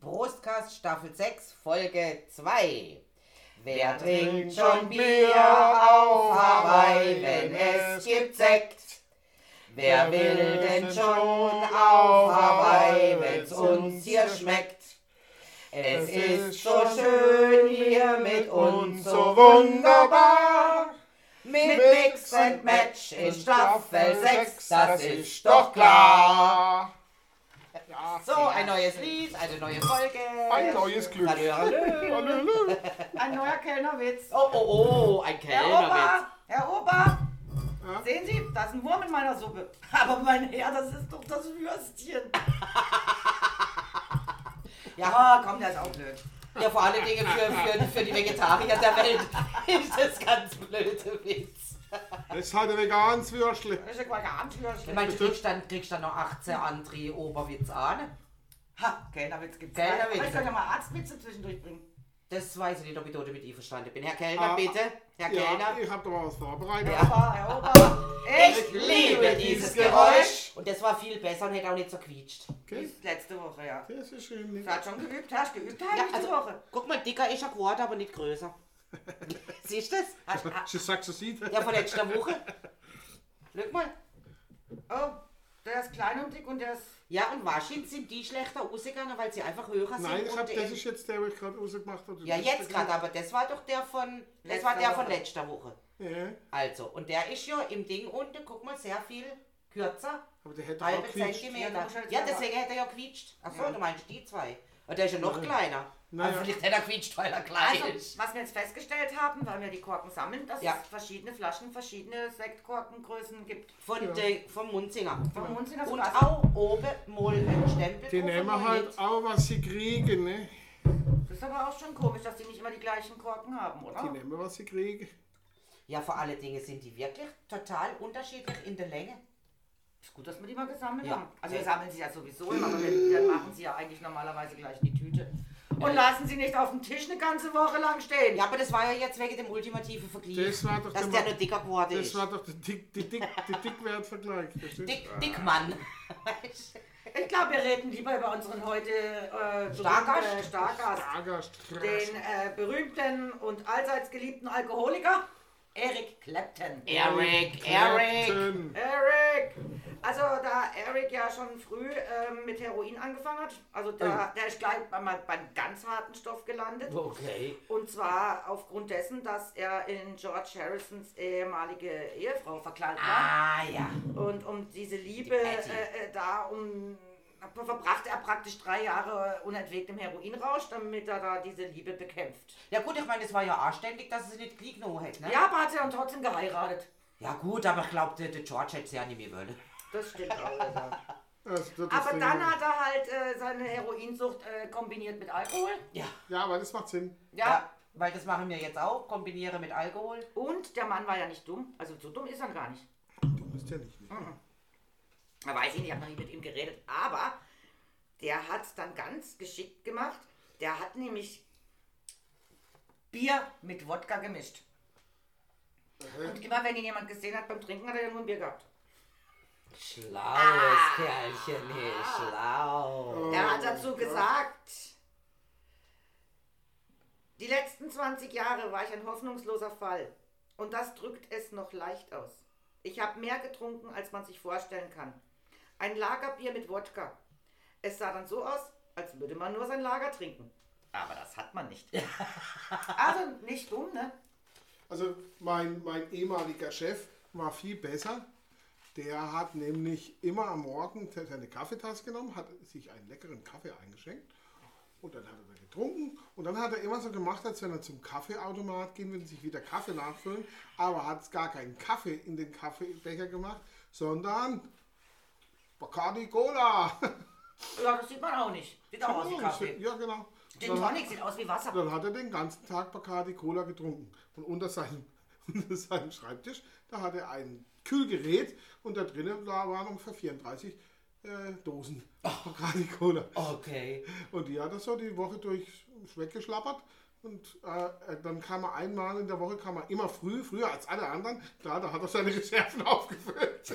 Brustkast Staffel 6, Folge 2. Wer trinkt schon Bier auf Hawaii, wenn es gibt Sekt? Wer will denn schon auf Hawaii, wenn's uns hier schmeckt? Es ist so schön hier mit uns, so wunderbar. Mit Mix and Match in Staffel 6, das ist doch klar. So, ein neues Lied, eine neue Folge. Ein neues Glück. Hallo, hallo. Hallo. Ein neuer Kellnerwitz. Oh, oh, oh, ein Herr Kellner Opa, Herr Opa, Ja? sehen Sie, da ist ein Wurm in meiner Suppe. Aber mein Herr, das ist doch das Würstchen. Ja, komm, der ist auch blöd. Ja, vor allen Dingen für, für, für die Vegetarier der Welt ist das ganz blöde Witz. Das ist halt ein veganes Würstle. Das ist ein Ich Würstchen. meine, du kriegst dann, kriegst dann noch 18 andere Oberwitz an. Ha, Kellnerwitz gibt's. Kellnerwitz. Aber Ich soll ja mal Arztwitze zwischendurch bringen. Das weiß ich nicht, ob ich dort mit einverstanden bin. Herr Kellner, Ah, bitte. Herr Ja, Kellner. ich hab da mal was vorbereitet. Herr Opa, Ich liebe dieses Geräusch. Und das war viel besser und hätte auch nicht so quietscht. Okay. Letzte Woche, ja. Das ist schön. Du hast schon geübt, hast geübt, Ja, heimlich also, Woche. guck mal, dicker ist er geworden, aber nicht größer. Siehst du das? Hast, hast, Ich sag's so sieht. Ja, von letzter Woche. Guck mal. oh, der ist klein und dick und der ist... Ja, und wahrscheinlich sind die schlechter ausgegangen, weil sie einfach höher sind. Nein, ich und hab, das ist jetzt der, wo ich gerade rausgemacht habe. Ja, jetzt gerade, aber das war doch der von, das war Letzter der von Woche. letzter Woche. Ja, Also, und der ist ja im Ding unten, guck mal, sehr viel kürzer. aber der hätte auch Halbe. Zentimeter. Ja, du halt deswegen hätte er ja quietscht. Achso, Ja. du meinst die zwei. Und der ist ja noch kleiner. Naja. Aber vielleicht hätte er quietscht, weil er klein Also, ist. was wir jetzt festgestellt haben, weil wir die Korken sammeln, dass Ja. es verschiedene Flaschen, verschiedene Sektkorkengrößen gibt. Von Ja. der, vom Mundsinger. Vom Mundsinger Und sogar. auch oben mal einen Stempel Die nehmen und halt mit. auch, was sie kriegen, ne? Das ist aber auch schon komisch, dass die nicht immer die gleichen Korken haben, oder? Die nehmen, was sie kriegen. Ja, vor allen Dingen sind die wirklich total unterschiedlich in der Länge. Ist gut, dass wir die mal gesammelt Ja. haben. Also wir sammeln sie ja sowieso immer, aber wir, wir machen sie ja eigentlich normalerweise gleich in die Tüte. Und lassen sie nicht auf dem Tisch eine ganze Woche lang stehen. Ja, aber das war ja jetzt wegen dem ultimativen Vergleich. Das war doch dass der der nur dicker geworden Das ist. war doch der Dick, die Dick, die Dickwertvergleich. Das ist- Dick, Dickmann. Ich glaube, wir reden lieber über unseren heute äh, Stargast? berühmten Stargast. Stargast. Den äh, berühmten und allseits geliebten Alkoholiker Eric Clapton. Eric, Eric. Eric! Also da Eric ja schon früh ähm, mit Heroin angefangen hat, also da, der ist gleich beim, beim ganz harten Stoff gelandet. Okay. Und zwar aufgrund dessen, dass er in George Harrisons ehemalige Ehefrau verkleidet war. Ah, ja. Und um diese Liebe Die äh, äh, da um verbrachte er praktisch drei Jahre unentwegt im Heroinrausch, damit er da diese Liebe bekämpft. Ja gut, ich meine, das war ja anständig, dass es nicht Krieg genommen hätte, ne? Ja, aber hat er dann trotzdem geheiratet. Ja gut, aber ich glaube, der, der George hätte es ja nicht mehr wollen. Das stimmt auch. ja. Also, das Aber Ding- dann hat er halt äh, seine Heroinsucht äh, kombiniert mit Alkohol. Ja. Ja, aber das macht Sinn. Ja. ja. Weil das machen wir jetzt auch, kombiniere mit Alkohol. Und der Mann war ja nicht dumm. Also so dumm ist er gar nicht. Du bist ja nicht. Ne? Da weiß ich nicht, ich habe noch nie mit ihm geredet. Aber der hat dann ganz geschickt gemacht. Der hat nämlich Bier mit Wodka gemischt. Und immer wenn ihn jemand gesehen hat beim Trinken, hat er irgendwo ein Bier gehabt. Schlaues Kerlchen, nee, schlau. Er hat dazu gesagt, die letzten 20 Jahre war ich ein hoffnungsloser Fall. Und das drückt es noch leicht aus. Ich habe mehr getrunken, als man sich vorstellen kann. Ein Lagerbier mit Wodka. Es sah dann so aus, als würde man nur sein Lager trinken. Aber das hat man nicht. also nicht dumm, ne? Also mein, mein ehemaliger Chef war viel besser. Der hat nämlich immer am Morgen seine Kaffeetasse genommen, hat sich einen leckeren Kaffee eingeschenkt und dann hat er da getrunken und dann hat er immer so gemacht, als wenn er zum Kaffeeautomat gehen will und sich wieder Kaffee nachfüllen, aber hat gar keinen Kaffee in den Kaffeebecher gemacht, sondern Bacardi Cola. Ja, das sieht man auch nicht. Sieht auch aus wie Kaffee. Ja, genau. Gin Tonic sieht aus wie Wasser. Dann hat er den ganzen Tag Bacardi Cola getrunken. Und unter seinem, unter seinem Schreibtisch, da hat er ein Kühlgerät und da drinnen da waren ungefähr 34 äh, Dosen Bacardi Cola. Okay. Und die hat er so die Woche durch weggeschlappert. Und äh, dann kam er einmal in der Woche, kam er immer früh, früher als alle anderen. Klar, da hat er seine Reserven aufgefüllt.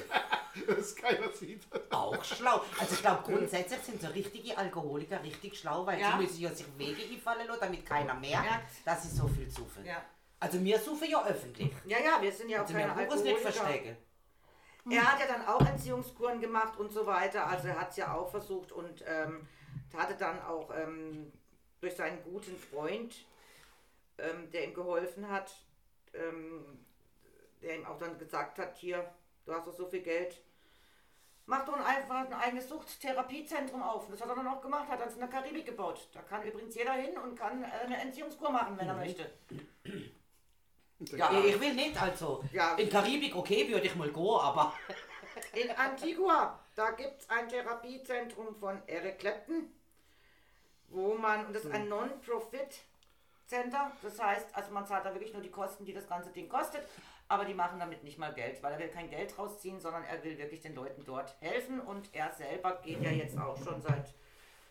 dass keiner sieht. Auch schlau. Also ich glaube, grundsätzlich sind so richtige Alkoholiker richtig schlau, weil Ja. sie müssen ja sich Wege einfallen lassen, damit keiner merkt, Ja. dass sie so viel suchen. Ja. Also wir suchen ja öffentlich. Ja, ja, wir sind ja auch Also keine nicht Alkoholiker. verstecken. Er hat ja dann auch Entziehungskuren gemacht und so weiter. Also er hat es ja auch versucht und ähm, hatte dann auch ähm, durch seinen guten Freund, ähm, der ihm geholfen hat, ähm, der ihm auch dann gesagt hat, hier, du hast doch so viel Geld, mach doch ein, einfach ein eigenes Suchttherapiezentrum auf. Und das hat er dann auch gemacht, hat dann in der Karibik gebaut. Da kann übrigens jeder hin und kann äh, eine Entziehungskur machen, wenn er möchte. Ja, ich will nicht, also. Ja. In Karibik, okay, würde ich mal gehen, aber. In Antigua, da gibt es ein Therapiezentrum von Eric Clapton, wo man, und das ist ein Non-Profit-Center, das heißt, also man zahlt da wirklich nur die Kosten, die das ganze Ding kostet, aber die machen damit nicht mal Geld, weil er will kein Geld rausziehen, sondern er will wirklich den Leuten dort helfen und er selber geht ja jetzt auch schon seit,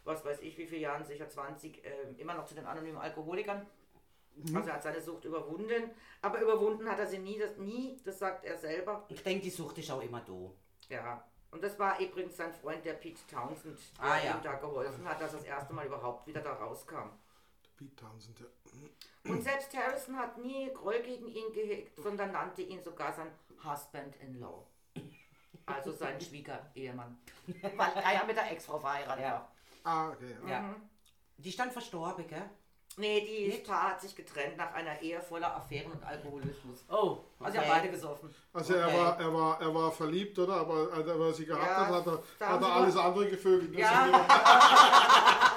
was weiß ich, wie viele Jahren, sicher 20, äh, immer noch zu den anonymen Alkoholikern. Also er hat seine Sucht überwunden, aber überwunden hat er sie nie, das, nie, das sagt er selber. Ich denke, die Sucht ist auch immer da. Ja, und das war übrigens sein Freund, der Pete Townsend, der Ah, ja. ihm da geholfen hat, dass er das erste Mal überhaupt wieder da rauskam. Pete Townsend, ja. Und selbst Harrison hat nie Groll gegen ihn gehegt, sondern nannte ihn sogar sein Husband-in-Law. Also sein Schwiegerehemann. Weil er ja mit der Ex-Frau verheiratet Ja. war. Ah, okay. Ja. Ja. Die ist dann verstorben, gell? Nee, die Paar hat sich getrennt nach einer Ehe voller Affären und Alkoholismus. Oh, Also sie haben beide gesoffen. Also Okay. er, war, er, war, er war verliebt, oder? Aber als er sie gehabt Ja, hat, hat er, da hat er alles andere gevögelt. Das Ja.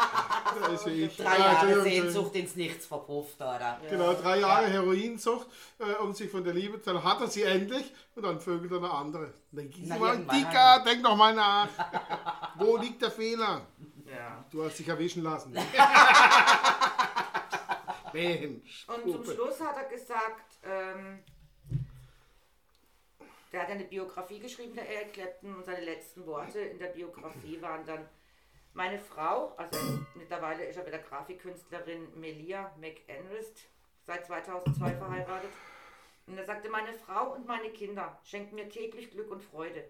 da ist wie ich. Drei Ja, Jahre Sehnsucht ins Nichts verpufft, oder? Genau, drei Jahre Heroinsucht, äh, um sich von der Liebe zu Dann hat er sie endlich und dann vögelt er eine andere. Denk ich Na, mal, Dicker, denk doch mal nach. Wo liegt der Fehler? Ja. Du hast dich erwischen lassen. Mensch. Und zum. Schluss hat er gesagt, ähm, der hat eine Biografie geschrieben, der Eric Clapton, und seine letzten Worte in der Biografie waren dann, meine Frau, also mittlerweile ist er mit der Grafikkünstlerin Melia McEnrist, seit 2002 verheiratet, und er sagte, meine Frau und meine Kinder schenken mir täglich Glück und Freude.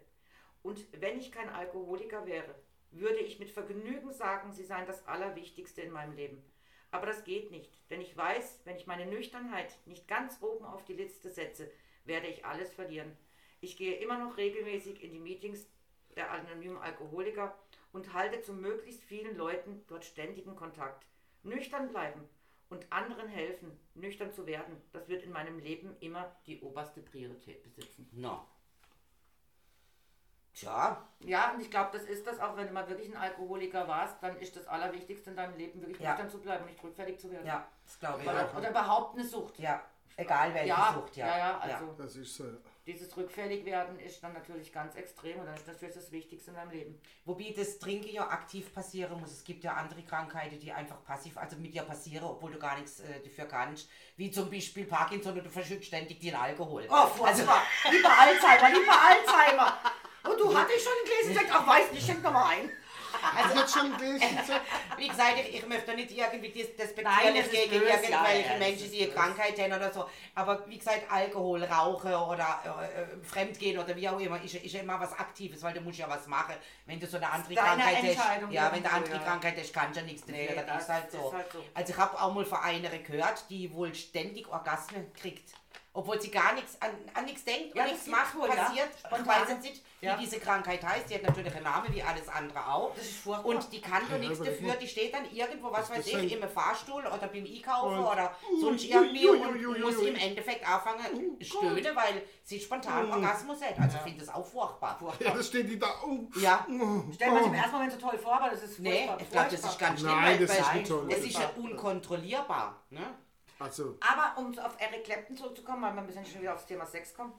Und wenn ich kein Alkoholiker wäre, würde ich mit Vergnügen sagen, sie seien das Allerwichtigste in meinem Leben. Aber das geht nicht, denn ich weiß, wenn ich meine Nüchternheit nicht ganz oben auf die Liste setze, werde ich alles verlieren. Ich gehe immer noch regelmäßig in die Meetings der anonymen Alkoholiker und halte zu möglichst vielen Leuten dort ständigen Kontakt. Nüchtern bleiben und anderen helfen, nüchtern zu werden, das wird in meinem Leben immer die oberste Priorität besitzen. No. Tja, Ja, und ich glaube, das ist das auch, wenn du mal wirklich ein Alkoholiker warst, dann ist das Allerwichtigste in deinem Leben wirklich Ja. nüchtern zu bleiben und nicht rückfällig zu werden. ja, das glaube ich Oder, auch. oder überhaupt eine Sucht. Ja, egal welche Ja, Sucht, ja. ja, ja, also Das ist so. Dieses rückfällig werden ist dann natürlich ganz extrem und dann ist das natürlich das Wichtigste in deinem Leben. Wobei das Trinken ja aktiv passieren muss. Es gibt ja andere Krankheiten, die einfach passiv, also mit dir passieren, obwohl du gar nichts äh, dafür kannst. Wie zum Beispiel Parkinson und du verschüttest ständig den Alkohol. Oh, furchtbar. lieber Alzheimer, lieber Alzheimer. Und du hattest schon ein Gläschen ach weiß nicht, schenk noch mal ein. Also jetzt schon gelesen. Wie gesagt, ich, ich möchte nicht irgendwie despektierlich das ist gegen böse, irgendwelche ja, Menschen, die eine. Krankheit haben oder so. Aber wie gesagt, Alkohol, Rauchen oder äh, äh, Fremdgehen oder wie auch immer, ist, ja- ist ja immer was Aktives, weil du musst ja was machen. Wenn du so eine andere Krankheit hast, ja, wenn du eine andere ja. Krankheit hast, kannst du ja nichts dafür. Nee, das, das ist halt so. ist halt so. Also ich habe auch mal von einer gehört, die wohl ständig Orgasmen kriegt. Obwohl sie gar nichts an, an nichts denkt Ja, und nichts macht, wohl, ja. passiert. Ich Spontan. weiß nicht, wie Ja. diese Krankheit heißt. Die hat natürlich einen Namen, wie alles andere auch. Das ist furchtbar. Und die kann doch Ja, nichts dafür, die steht dann irgendwo, was weiß ich, im Fahrstuhl oder beim Einkaufen Und- oder sonst irgendwie und muss im Endeffekt anfangen stöhnen, weil sie spontan Orgasmus hat. Also ich finde das auch furchtbar. Ja, das steht die da. Oh. Ja, Stell mir das im ersten Moment so toll vor, aber das ist nee, furchtbar. ich glaube, das ist ganz schlimm, Nein, das ist weil nicht toll. es ist ja unkontrollierbar. Ne? Also, Aber um auf Eric Clapton zurückzukommen, weil wir ein bisschen schon wieder aufs Thema Sex kommen.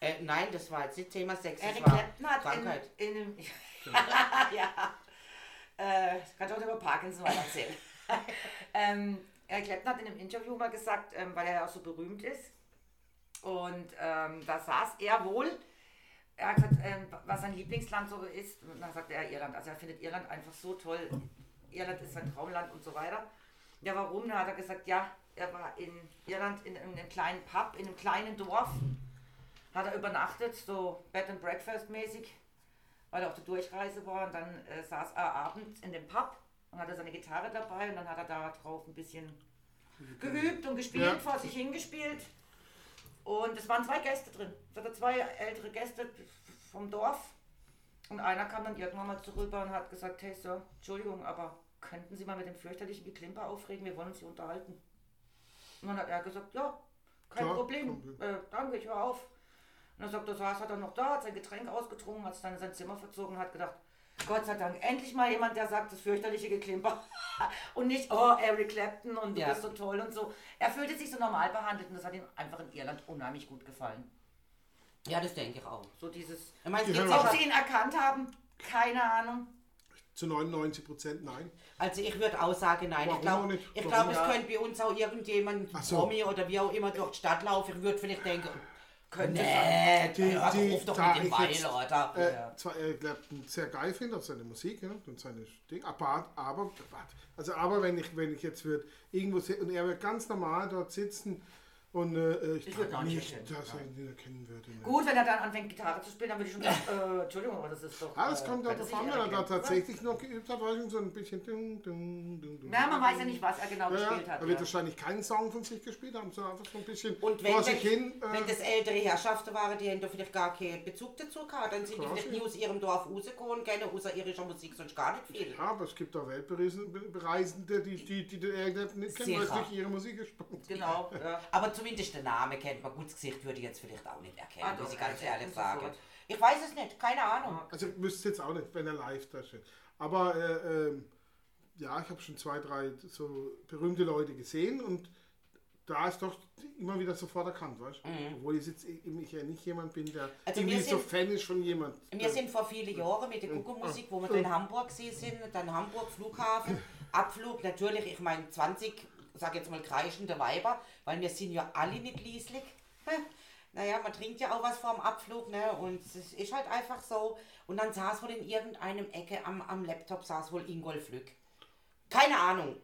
Äh, nein, das war jetzt nicht Thema Sex, Eric war Clapton hat Krankheit. in, in einem... ja. Äh, ich kann auch über Parkinson weiter erzählen. ähm, Eric Clapton hat in einem Interview mal gesagt, ähm, weil er ja auch so berühmt ist. Und ähm, da saß er wohl, er hat gesagt, ähm, was sein Lieblingsland so ist. Und dann sagt er Irland. Also er findet Irland einfach so toll. Irland ist sein Traumland und so weiter. Ja, warum? Dann hat er gesagt, ja, er war in Irland in, in einem kleinen Pub, in einem kleinen Dorf. Hat er übernachtet, so Bed and Breakfast mäßig, weil er auf der Durchreise war. Und dann äh, saß er abends in dem Pub und hatte seine Gitarre dabei und dann hat er da drauf ein bisschen geübt und gespielt, Ja. vor sich hingespielt. Und es waren zwei Gäste drin. Es hatte zwei ältere Gäste vom Dorf. Und einer kam dann irgendwann mal zurück und hat gesagt, hey Sir, Entschuldigung, aber könnten Sie mal mit dem fürchterlichen Geklimper aufregen? Wir wollen uns hier unterhalten. Und dann hat er gesagt, ja, kein Klar, Problem. Äh, danke, ich höre auf. Und dann sagt er, saß hat er noch da, hat sein Getränk ausgetrunken, hat sich dann in sein Zimmer verzogen und hat gedacht, Gott sei Dank, endlich mal jemand, der sagt, das fürchterliche Geklimper. und nicht, oh, Eric Clapton und du Ja. bist so toll und so. Er fühlte sich so normal behandelt und das hat ihm einfach in Irland unheimlich gut gefallen. Ja, das denke ich auch. So dieses, Ich meine, es ob sie ihn erkannt haben, keine Ahnung. Zu 99 Prozent nein. Also ich würde auch sagen, nein. Warum ich glaube, glaub, es ja? könnte bei uns auch irgendjemand, Ach so. Promi oder wie auch immer, durch die Stadt laufen. Ich würde vielleicht denken, Könnte nee, Die- auf doch da mit dem Weil, oder? Äh, Ja. Zwar Eric Clapton sehr geil finde, auch seine Musik ja, und seine Dinge, aber, aber, also aber wenn ich, wenn ich jetzt würde irgendwo und er wird ganz normal dort sitzen und äh, ich, Ich würd glaube ihn auch nicht nicht, erkennen. dass er ihn erkennen würde. ne. Gut, wenn er dann anfängt, Gitarre zu spielen, dann würde ich schon sagen, äh, Entschuldigung, aber das ist doch... Ah, das äh, kommt könnte darauf an, wenn er da oder? tatsächlich noch geübt hat, weil so ein bisschen. Ding, ding, ding, ding, Na, man weiß ja nicht, was er genau Ja, gespielt hat. er wird Ja. wahrscheinlich keinen Song von sich gespielt haben, sondern einfach so ein bisschen Und wenn, vor wenn, sich hin. Äh, wenn das ältere Herrschaften waren, die da vielleicht gar keinen Bezug dazu gehabt, dann sind die vielleicht nie aus ihrem Dorf rausgekommen, kennen außer irischer Musik sonst gar nicht viel. ja, aber es gibt auch Weltbereisende, die, die, die den Eric Clapton nicht kennen, weil Sicher. es durch ihre Musik gespannt Genau, ja. Aber zumindest den Namen kennt man. Gut, das Gesicht würde ich jetzt vielleicht auch nicht erkennen, Ah, doch, muss ich ganz erkennt ehrlich sagen. sofort. Ich weiß es nicht, keine Ahnung. Also ich wüsste jetzt auch nicht, wenn er live da steht. Aber äh, ähm, ja, ich habe schon zwei, drei so berühmte Leute gesehen und da ist doch immer wieder sofort erkannt, weißt du? Obwohl ich jetzt ich ja nicht jemand bin, der Mhm. Also irgendwie wir so sind- Fan ist von jemand. Wir sind vor vielen Jahren mit der Kuckuckmusik, wo wir in Hamburg gewesen sind, dann Hamburg Flughafen, Abflug, natürlich, ich meine 20, sag jetzt mal kreischende Weiber, weil wir sind ja alle nicht lieslig. Naja, man trinkt ja auch was vorm Abflug, ne? Und es ist halt einfach so. Und dann saß wohl in irgendeinem Ecke am, am Laptop saß wohl Ingolf Lück. Keine Ahnung.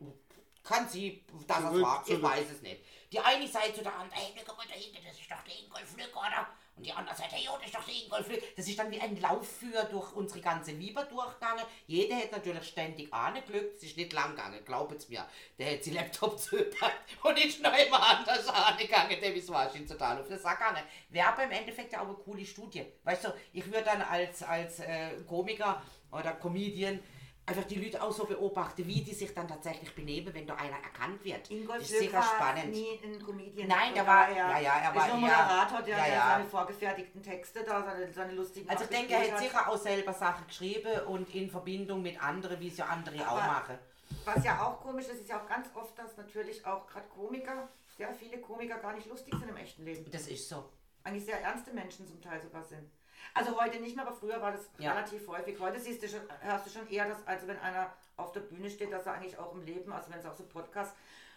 Kann sie, dass es war, ich weiß es nicht. Die eine Seite zu der anderen, hey, guck mal da hinten, das ist doch der Ingolf Lück, oder? Und die andere Seite, oh, das ist doch der Lück. Das ist dann wie ein Laufführer durch unsere ganze Liebe durchgegangen. Jeder hat natürlich ständig angeglückt, es ist nicht lang gegangen, glaubt's mir. Der hat sie Laptop zugepackt und ist noch immer anders angegangen, der ist wahrscheinlich total auf den Sack gegangen. Wäre aber im Endeffekt ja auch eine coole Studie. Weißt du, ich würde dann als, als äh, Komiker oder Comedian einfach die Leute auch so beobachten, wie die sich dann tatsächlich benehmen, wenn da einer erkannt wird. Ingolf ist sicher war spannend. nie ein Comedian. Nein, der Von war- ja, ja, er ist war nur eher- Moderator, der, ja, der ja. seine vorgefertigten Texte da, seine, seine lustigen Also ich denke, er hat abgespielt sicher auch selber Sachen geschrieben und in Verbindung mit anderen, wie es ja andere auch Aber- machen. Was ja auch komisch ist, ist ja auch ganz oft, dass natürlich auch gerade Komiker, sehr viele Komiker gar nicht lustig sind im echten Leben. Das ist so. Eigentlich sehr ernste Menschen zum Teil sogar sind. Also heute nicht mehr, aber früher war das Ja. relativ häufig. Heute siehst du schon, hörst du schon eher, dass, also wenn einer auf der Bühne steht, dass er eigentlich auch im Leben, also wenn es auch so Podcasts,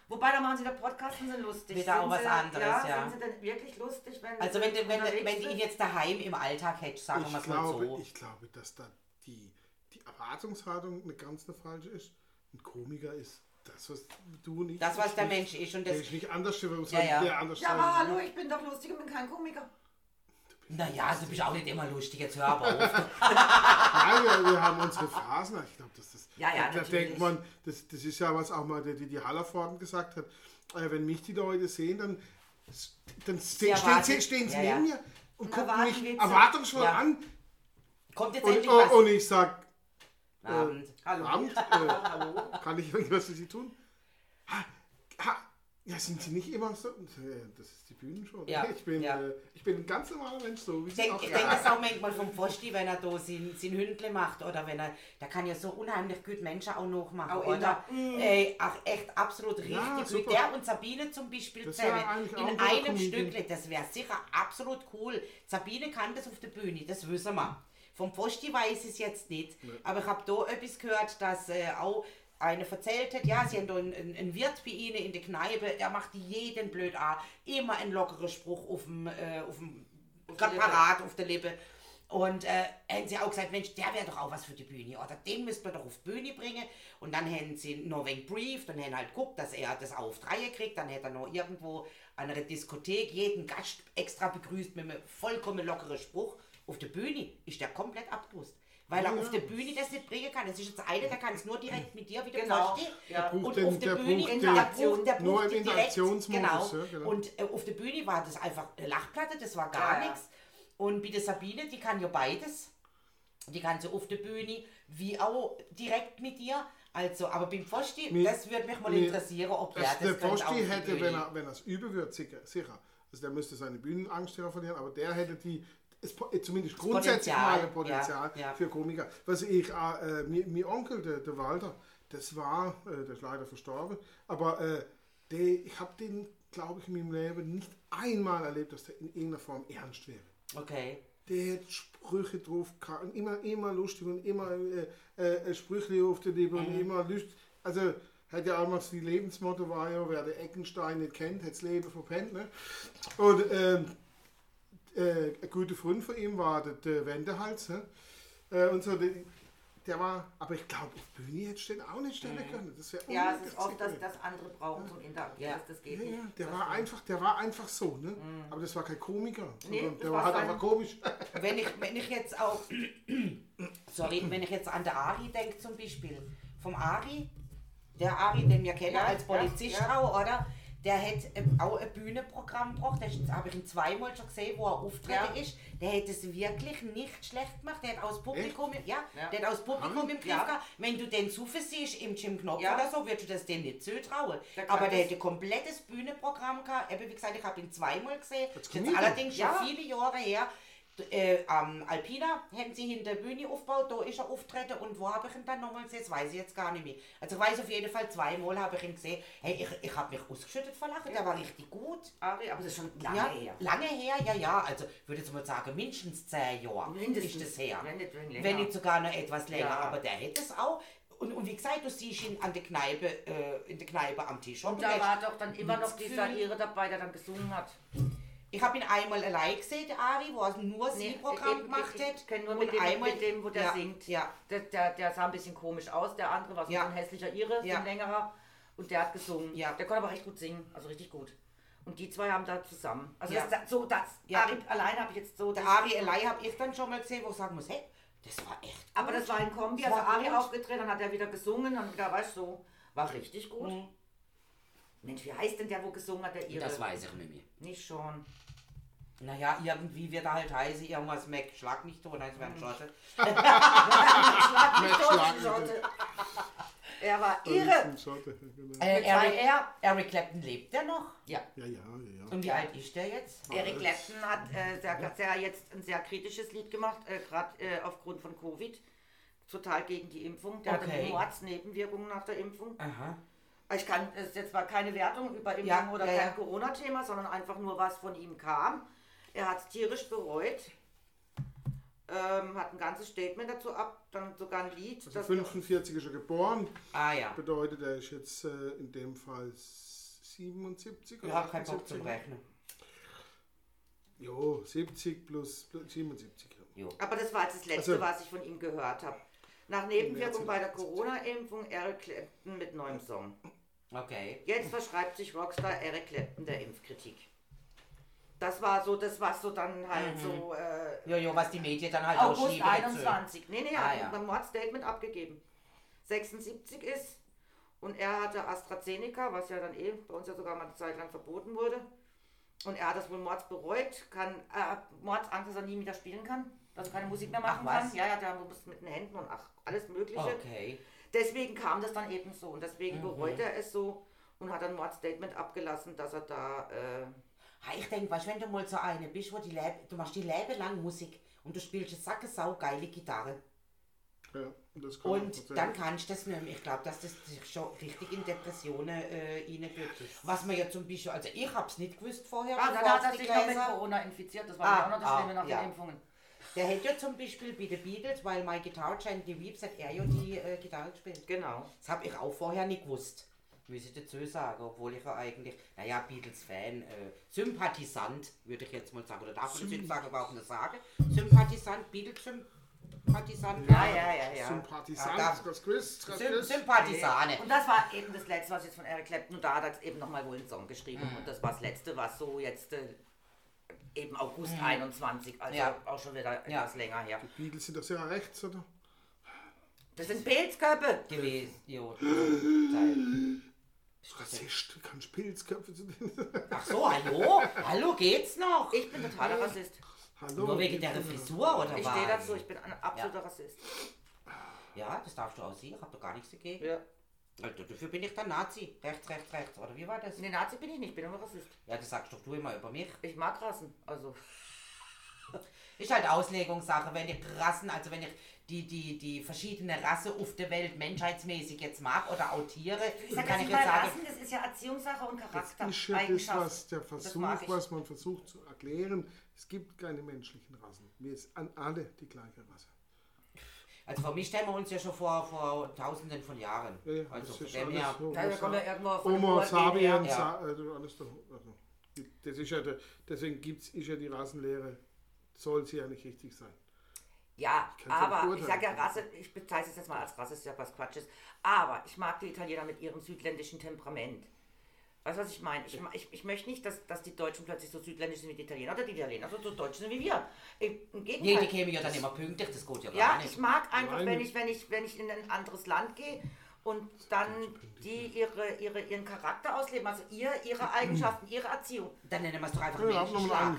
wobei da machen sie der Podcasten sind lustig. Wieder sind auch was sie, anderes, ja. Sind sie denn wirklich lustig, wenn Also sie wenn, wenn, wenn du ihn jetzt daheim im Alltag hättest, sagen wir Ich mal glaube, so. ich glaube, dass da die, die Erwartungshaltung eine ganz eine falsche ist. Ein Komiker ist das, was du nicht Das, was der nicht- Mensch ist und Der das. ist nicht anders, der Ja, ja. der anders Ja, aber hallo, ich bin doch lustig und bin kein Komiker. Naja, du bist auch nicht immer lustig, jetzt hör aber auf. Nein, wir, wir haben unsere Phasen. Ich glaube, das. Ja, ja, da denkt man, das, das ist ja was auch mal die, die Hallervorden gesagt hat. Äh, wenn mich die Leute sehen, dann, dann ste stehen, sie, stehen sie ja, neben ja. mir und Und gucken erwarten mich erwartungsvoll Ja. an. Kommt jetzt Und, endlich oh, was. und ich sag, Abend. Hallo. Abend, äh, kann ich irgendwas für Sie tun? Ja, sind Sie nicht immer so? Das ist die Bühnenshow. Ja, Ich, bin, ja. äh, ich bin ein ganz normaler Mensch, so wie Ich Sie denke auch. ich denk das auch manchmal vom Pfosti, wenn er da sein, sein Hündle macht oder wenn er, der kann ja so unheimlich gut Menschen auch nachmachen, Auch oder? immer. Ey, ach, echt absolut richtig Ja, gut. super. Der und Sabine zum Beispiel zusammen in einem. Stückle, das wäre sicher absolut cool. Sabine kann das auf der Bühne, das wissen wir. Vom Pfosti weiß ich es jetzt nicht, aber ich habe da etwas gehört, dass äh, auch eine erzählt hat, ja, sie haben da einen, einen Wirt bei ihnen in der Kneipe, der macht jeden blöd an, immer ein lockerer Spruch auf dem, äh, auf dem parat auf der Lippe. Und äh, haben sie auch gesagt, Mensch, der wäre doch auch was für die Bühne, oder den müssten wir doch auf die Bühne bringen. Und dann haben sie noch ein wenig brieft und haben halt geguckt, dass er das auch auf Dreie kriegt. Dann hätte er noch irgendwo an einer Diskothek jeden Gast extra begrüßt mit einem vollkommen lockeren Spruch. Auf der Bühne ist der komplett abgerüstet. Weil er Ja, auf der Bühne das nicht bringen kann. Das ist jetzt einer, der kann es nur direkt mit dir wieder Genau. verstehen. Ja. Und den- auf der, der Bühne, braucht der den- braucht, der Nur im Interaktionsmodus, Genau. ja, genau. Und äh, auf der Bühne war das einfach eine Lachplatte, das war gar Ja, nichts. Und bei der Sabine, die kann ja beides. Die kann so auf der Bühne wie auch direkt mit dir. Also, aber beim Pfosti, Mir- das würde mich mal mir- interessieren, ob der Das, das der die hätte, wenn er wenn es üben würde, sicher, sicher. Also der müsste seine Bühnenangst verlieren, aber der hätte die es, po- zumindest grundsätzlich Potenzial, mal ein Potenzial ja, ja. für Komiker. Was ich, äh, mir, mir Onkel, der, der Walter, das war, äh, der ist leider verstorben, aber äh, der, ich habe den, glaube ich, in meinem Leben nicht einmal erlebt, dass der in irgendeiner Form ernst wäre. Okay. Der hat Sprüche drauf und immer, immer lustig und immer äh, äh, Sprüche auf der Lippe und immer lustig. Also, hat ja auch mal die Lebensmotto war ja, wer den Eckenstein nicht kennt, hat das Leben verpennt. Ne? Und ähm, äh, ein guter Freund von ihm war der, der Wendehals. Ne? Äh, und so, der, der war, aber ich glaube, auf Bühne hätte ich den auch nicht stellen können. Das Ja, es ist oft, dass unmöglich. das andere brauchen zum Interagieren. Ja. Das, das geht Ja, nicht. ja, der Das war einfach, der war einfach so, ne? Aber das war kein Komiker, Nee, sondern der war halt einfach komisch. Wenn ich, wenn ich jetzt auch, sorry, wenn ich jetzt an der Ari denke zum Beispiel, vom Ari, der Ari, den wir kennen Ja, als ja, Polizist ja. auch, oder? Der hat ähm, auch ein Bühnenprogramm gebracht, das habe ich ihn zweimal schon gesehen, wo er auftreten Ja. ist. Der hat es wirklich nicht schlecht gemacht, der hat aus Publikum, ja, Ja. der hat aus Publikum im Griff Ja. gehabt. Wenn du den Zufall siehst im Jim Knopf Ja. oder so, würdest du das dem nicht zutrauen. Der Aber der hätte ein komplettes Bühnenprogramm gehabt. Eben, wie gesagt, ich habe ihn zweimal gesehen. Das ist allerdings schon Ja. viele Jahre her. Äh, am Alpina haben sie hinter der Bühne aufgebaut, da ist er auftreten und wo habe ich ihn dann nochmal gesehen, das weiß ich jetzt gar nicht mehr. Also ich weiß auf jeden Fall, zweimal habe ich ihn gesehen. Hey, ich, ich habe mich ausgeschüttet vor Lachen, der war richtig gut. Ari, aber das ist schon lange ja, her. lange her, ja, ja. Also ich würde jetzt mal sagen, mindestens zehn Jahre Mindestens. ist das her. Wenn nicht länger. Wenn nicht sogar noch etwas länger, Ja. aber der hätte es auch. Und, und wie gesagt, du siehst ihn an der Kneipe, äh, in der Kneipe am Tisch. Und du da war doch dann immer noch dieser Ire dabei, der dann gesungen hat. Ich habe ihn einmal allein gesehen, der Ari, wo er nur Nee, sein Programm eben, gemacht ich- hat. Ich kenne nur mit dem, einmal- mit dem, wo der ja, singt. Ja, Der, der, der sah ein bisschen komisch aus, der andere war so Ja. ein hässlicher Ire, Ja. ein längerer. Und der hat gesungen. Ja. Der konnte aber recht gut singen, also richtig gut. Und die zwei haben da zusammen. Also Ja. das, so das. Ja. Ari alleine habe ich jetzt so. der Ari allein habe ich dann schon mal gesehen, wo ich sagen muss, hey, das war echt Aber gut. das war ein Kombi, Das also war Ari gut. aufgetreten, dann hat er wieder gesungen und wieder, weißt du, so. War richtig gut. Mhm. Mensch, wie heißt denn der, wo gesungen hat, der Ire? Das weiß ich nicht mehr. Nicht schon. Naja, irgendwie wird er halt heißen, irgendwas Mac, schlag mich tot, nein, es wäre ein Schotte. Schlag mich tot, mich Schotte. Er war irre. Genau. Äh, Eric, Clapton lebt der noch? Ja. Ja, ja, ja. ja. Und wie alt ist der jetzt? Eric Clapton hat äh, sehr, sehr jetzt ein sehr kritisches Lied gemacht, äh, gerade äh, aufgrund von Covid. Total gegen die Impfung. Der Okay. hatte Mordsnebenwirkungen nach der Impfung. Aha. Ich kann, es ist jetzt zwar keine Wertung über Impfung Ja, oder ja, kein ja. Corona-Thema, sondern einfach nur was von ihm kam. Er hat es tierisch bereut. Ähm, hat ein ganzes Statement dazu ab, dann sogar ein Lied. Also das- 45 ist er geboren, Ah ja. bedeutet er ist jetzt äh, in dem Fall 77 Ich habe keinen Bock zum Rechnen. Jo, 70 plus, plus 77. Ja. Jo. Aber das war jetzt das Letzte, Also- was ich von ihm gehört habe. Nach Nebenwirkung bei der Corona-Impfung Eric Clapton mit neuem Song. Okay. Jetzt verschreibt sich Rockstar Eric Clapton der Impfkritik. Das war so, das war so dann halt so äh, Jojo, was die Medien dann halt August dazu. 21. Nee, nee, er Ah, hat ja. beim Mordstatement abgegeben. 76 ist und er hatte AstraZeneca, was ja dann eh bei uns ja sogar mal eine Zeit lang verboten wurde. Und er hat das wohl Mords bereut, kann, äh, Mordsangst, dass er nie wieder spielen kann, dass er keine Musik mehr machen Ach, was? kann. Ja, ja, der muss mit den Händen und ach, alles Mögliche. Okay. Deswegen kam das dann eben so und deswegen Mhm. bereut er es so und hat ein Mordstatement abgelassen, dass er da äh, Ha, ich denke, weißt, wenn du mal so eine bist, wo die Lebe, du machst die Leben lang Musik und du spielst eine sacke sau geile Gitarre Ja, und das kann und dann kannst du das nicht mehr. Ich glaube, dass das dich schon richtig in Depressionen äh, reinführt. Was man ja zum Beispiel, also ich habe es nicht gewusst vorher. Ah, dann hat er sich noch mit Corona infiziert. Das war Ah, ja auch noch das ah, Schlimme nach ja. den Impfungen. Der hätte ja zum Beispiel bei den Beatles, weil My Guitar Giant die Weeps hat er ja die äh, Gitarre gespielt. Genau. Das habe ich auch vorher nicht gewusst. muss ich dazu sagen, obwohl ich ja eigentlich, naja, Beatles-Fan, äh, Sympathisant, würde ich jetzt mal sagen, oder darf man das jetzt sagen, überhaupt nicht sagen? Sympathisant, Beatles-Sympathisant? Ja, ja, ja, ja. Sympathisant, Ja, da- das Quiz, das Sym Quiz. Sympathisane. Und das war eben das letzte, was jetzt von Eric Clapton, und da hat er eben nochmal wohl einen Song geschrieben. Mhm. Und das war das letzte, was so jetzt äh, eben August 21, also Mhm. Ja. auch schon wieder Ja. etwas länger her. Beatles sind das ja rechts, oder? Das sind Pilzköpfe. gewesen. Teil. Rassist, kannst Pilzköpfe zu Ach so, hallo? Hallo, geht's noch? Ich bin totaler Rassist. Hallo. Nur wegen der Frisur oder Ich was? stehe dazu, ich bin ein absoluter Rassist. Ja, das darfst du auch sehen, ich hab doch gar nichts dagegen. Ja. Also, dafür bin ich dann Nazi. Rechts, rechts, rechts. Oder wie war das? Nee, Nazi bin ich nicht, ich bin immer Rassist. Ja, das sagst doch du immer über mich. Ich mag Rassen, also. Ist halt Auslegungssache, wenn ich Rassen, also wenn ich die, die, die verschiedene Rasse auf der Welt menschheitsmäßig jetzt mag oder auch Tiere, Ich dann sag kann ich jetzt sagen, Rassen, das ist ja Erziehungssache und Das Charakter. ist ja das, was der Das Versuch, was man versucht zu erklären. Es gibt keine menschlichen Rassen. Wir sind an alle die gleiche Rasse. Also von mich stellen wir uns ja schon vor, vor tausenden von Jahren. Ja, ja, also das ist dem alles her, so. Da kommen wir irgendwo von Homo sapiens, Ja. also alles da, also, das ist ja der, deswegen gibt's, ist ja die Rassenlehre, soll sie ja nicht richtig sein. Ja, Ich ja aber ich sage ja. Rasse, ich bezeichne es jetzt mal als Rasse, ist ja was Quatsches. Aber ich mag die Italiener mit ihrem südländischen Temperament. Weißt du, was ich meine? Ich, ich, ich möchte nicht, dass, dass die Deutschen plötzlich so südländisch sind wie die Italiener oder die Italiener so, so deutsch sind wie wir. Im im nee, Gegenteil. die kämen ja dann immer pünktlich, das geht ja gar Ja, nicht. ich mag einfach, Nein. wenn ich, wenn, ich, wenn ich in ein anderes Land gehe und dann die ihre, ihre, ihren Charakter ausleben, also ihr, ihre Eigenschaften, ihre Erziehung. Dann nennen wir es doch einfach Ja, Menschenschlag.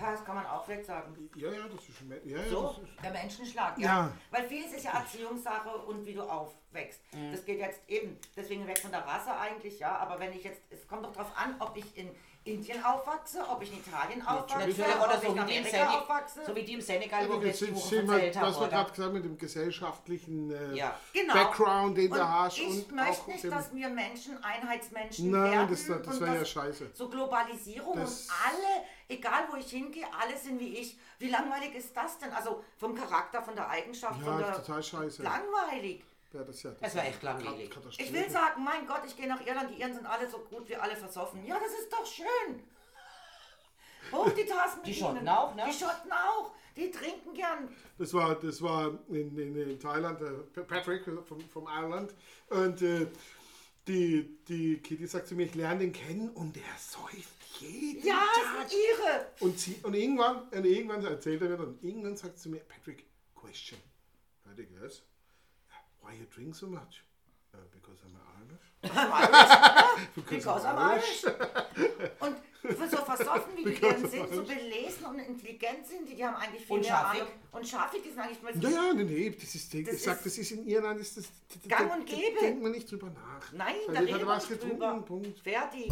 Ja, Das kann man auch vielleicht sagen. ja, ja, das ist, ja, ja, So, das ist der Menschenschlag, ja. Ja. Weil vieles ist ja Erziehungssache und wie du aufwächst. Das geht jetzt eben, deswegen weg von der Rasse eigentlich, ja. Aber wenn ich jetzt, es kommt doch drauf an, ob ich in Indien aufwachse, ob ich in Italien aufwachse, oder ich so in wie, die im Amerika Senegal, aufwachse. so wie die im Senegal, wo wir Jetzt sind, wir, haben, was wir gerade gesagt haben mit dem gesellschaftlichen äh, Ja. Genau. Background, den und du hast. Ich und möchte auch nicht, dem, dass wir Menschen Einheitsmenschen Nein, werden. das wär- das und wär ja scheiße. So Globalisierung Das- und alle, egal wo ich hingehe, alle sind wie ich. Wie langweilig ist das denn? Also vom Charakter, von der Eigenschaft, von ja, der... total scheiße. Langweilig. Ja, das, ist ja, Das wär echt langweilig. Ich will sagen, mein Gott, ich gehe nach Irland, die Iren sind alle so gut wie alle versoffen. Ja, das ist doch schön. Hoch die Tassen. Die Schotten ihnen. auch, ne? Die Schotten auch. Die trinken gern. Das war, das war in, in, in Thailand, der Patrick vom, vom Ireland. Und äh, die, die Kitty sagt zu mir, ich lerne den kennen und der säuft jeden Ja, Tag. das sind ihre. Und, sie, und irgendwann, und irgendwann erzählt er mir dann, irgendwann sagt sie zu mir, Patrick, question. Patrick, yes? Why you drink so much? "Uh, because I'm Irish. I'm Irish. Because, Because I'm Irish. Und so versoffen wie die I'm sind, so belesen und intelligent sind, die, die haben eigentlich viel Und mehr scharfig. Ahnung. Und scharfig, die sind eigentlich mal Ja, ja, nee, nee, das ist, ich Das sag, ist das ist in Irland, ist das, da, gang da- und da gäbe. denkt man nicht drüber nach. Nein, Da da wir was nicht drüber. Punkt. Fertig.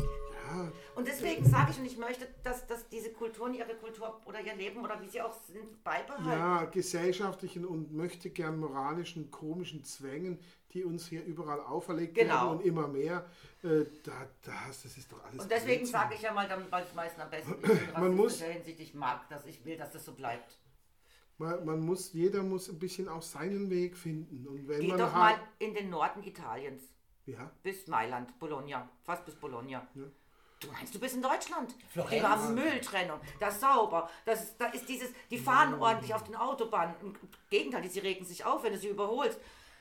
Und deswegen sage ich, und ich möchte, dass, dass diese Kulturen ihre Kultur oder ihr Leben oder wie sie auch sind, beibehalten. ja, gesellschaftlichen und möchte gern moralischen, komischen Zwängen, die uns hier überall auferlegt Genau. werden und immer mehr, äh, da, das, das ist doch alles Und deswegen sage ich ja mal, dann, weil es meistens am besten ist, Man muss- in der Hinsicht, ich mag das, ich will, dass das so bleibt. Man, man muss, jeder muss ein bisschen auch seinen Weg finden. Und wenn Geh man doch mal in den Norden Italiens, ja, bis Mailand, Bologna, fast bis Bologna. Ja. Du meinst, du bist in Deutschland? Florenz. Die haben Mülltrennung, das ist sauber, das ist, da ist dieses, die fahren Mm. ordentlich auf den Autobahnen. Im Gegenteil, die sie regen sich auf, wenn du sie überholst.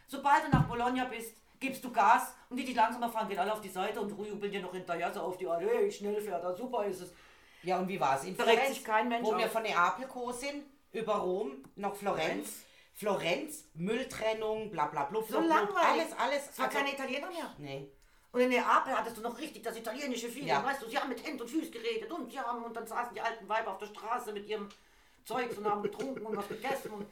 Sobald du nach Bologna bist, gibst du Gas und die, die langsamer fahren, gehen alle auf die Seite und jubeln dir noch hinterher so auf die Ohren. Hey, schnell fährt er, super ist es. Ja, und wie war es in Da Florenz? sich kein Mensch Wo wir auf. von Neapel sind, über Rom, nach Florenz. Florenz, Mülltrennung, bla bla bla. So bla, bla, langweilig. Alles, alles. Es war also- keine Italiener mehr. Nee. Und in Neapel hattest du noch richtig das italienische Feeling, Ja. weißt du, sie haben mit Händen und Füßen geredet und sie haben, und dann saßen die alten Weiber auf der Straße mit ihrem Zeugs und haben getrunken und was gegessen und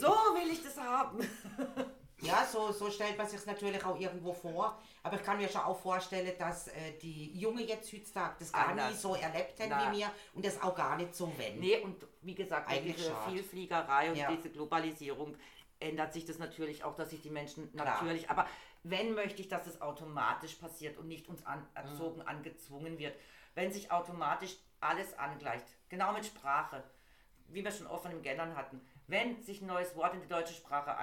so will ich das haben. Ja, so, so stellt man sich natürlich auch irgendwo vor. Aber ich kann mir schon auch vorstellen, dass äh, die Jungen jetzt heutzutage das gar Anders. nie so erlebt Na. wie mir und das auch gar nicht so wenn. Nee, und wie gesagt, Eigentlich dieser schade. Vielfliegerei und Ja. diese Globalisierung ändert sich das natürlich auch, dass sich die Menschen Klar. natürlich, aber wenn möchte ich, dass es automatisch passiert und nicht uns anerzogen, Mhm. angezwungen wird. Wenn sich automatisch alles angleicht, genau mit Sprache, wie wir schon offen im Gendern hatten, wenn sich ein neues Wort in die deutsche Sprache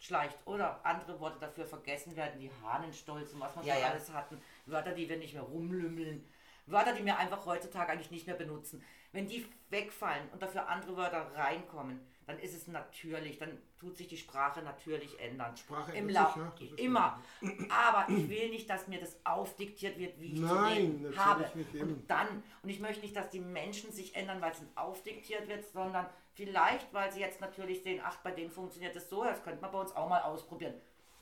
schleicht. Oder andere Worte dafür vergessen werden, wie Hahnenstolz und was wir Ja, schon ja. alles hatten. Wörter, die wir nicht mehr rumlümmeln. Wörter, die wir einfach heutzutage eigentlich nicht mehr benutzen. Wenn die wegfallen und dafür andere Wörter reinkommen, dann ist es natürlich, dann tut sich die Sprache natürlich ändern. Sprache Im Lauf, sich, ja, immer. Aber ich will nicht, dass mir das aufdiktiert wird, wie ich zu Nein, natürlich habe. nicht eben. Und dann, und ich möchte nicht, dass die Menschen sich ändern, weil es aufdiktiert wird, sondern vielleicht, weil sie jetzt natürlich sehen, ach, bei denen funktioniert das so, das könnte man bei uns auch mal ausprobieren.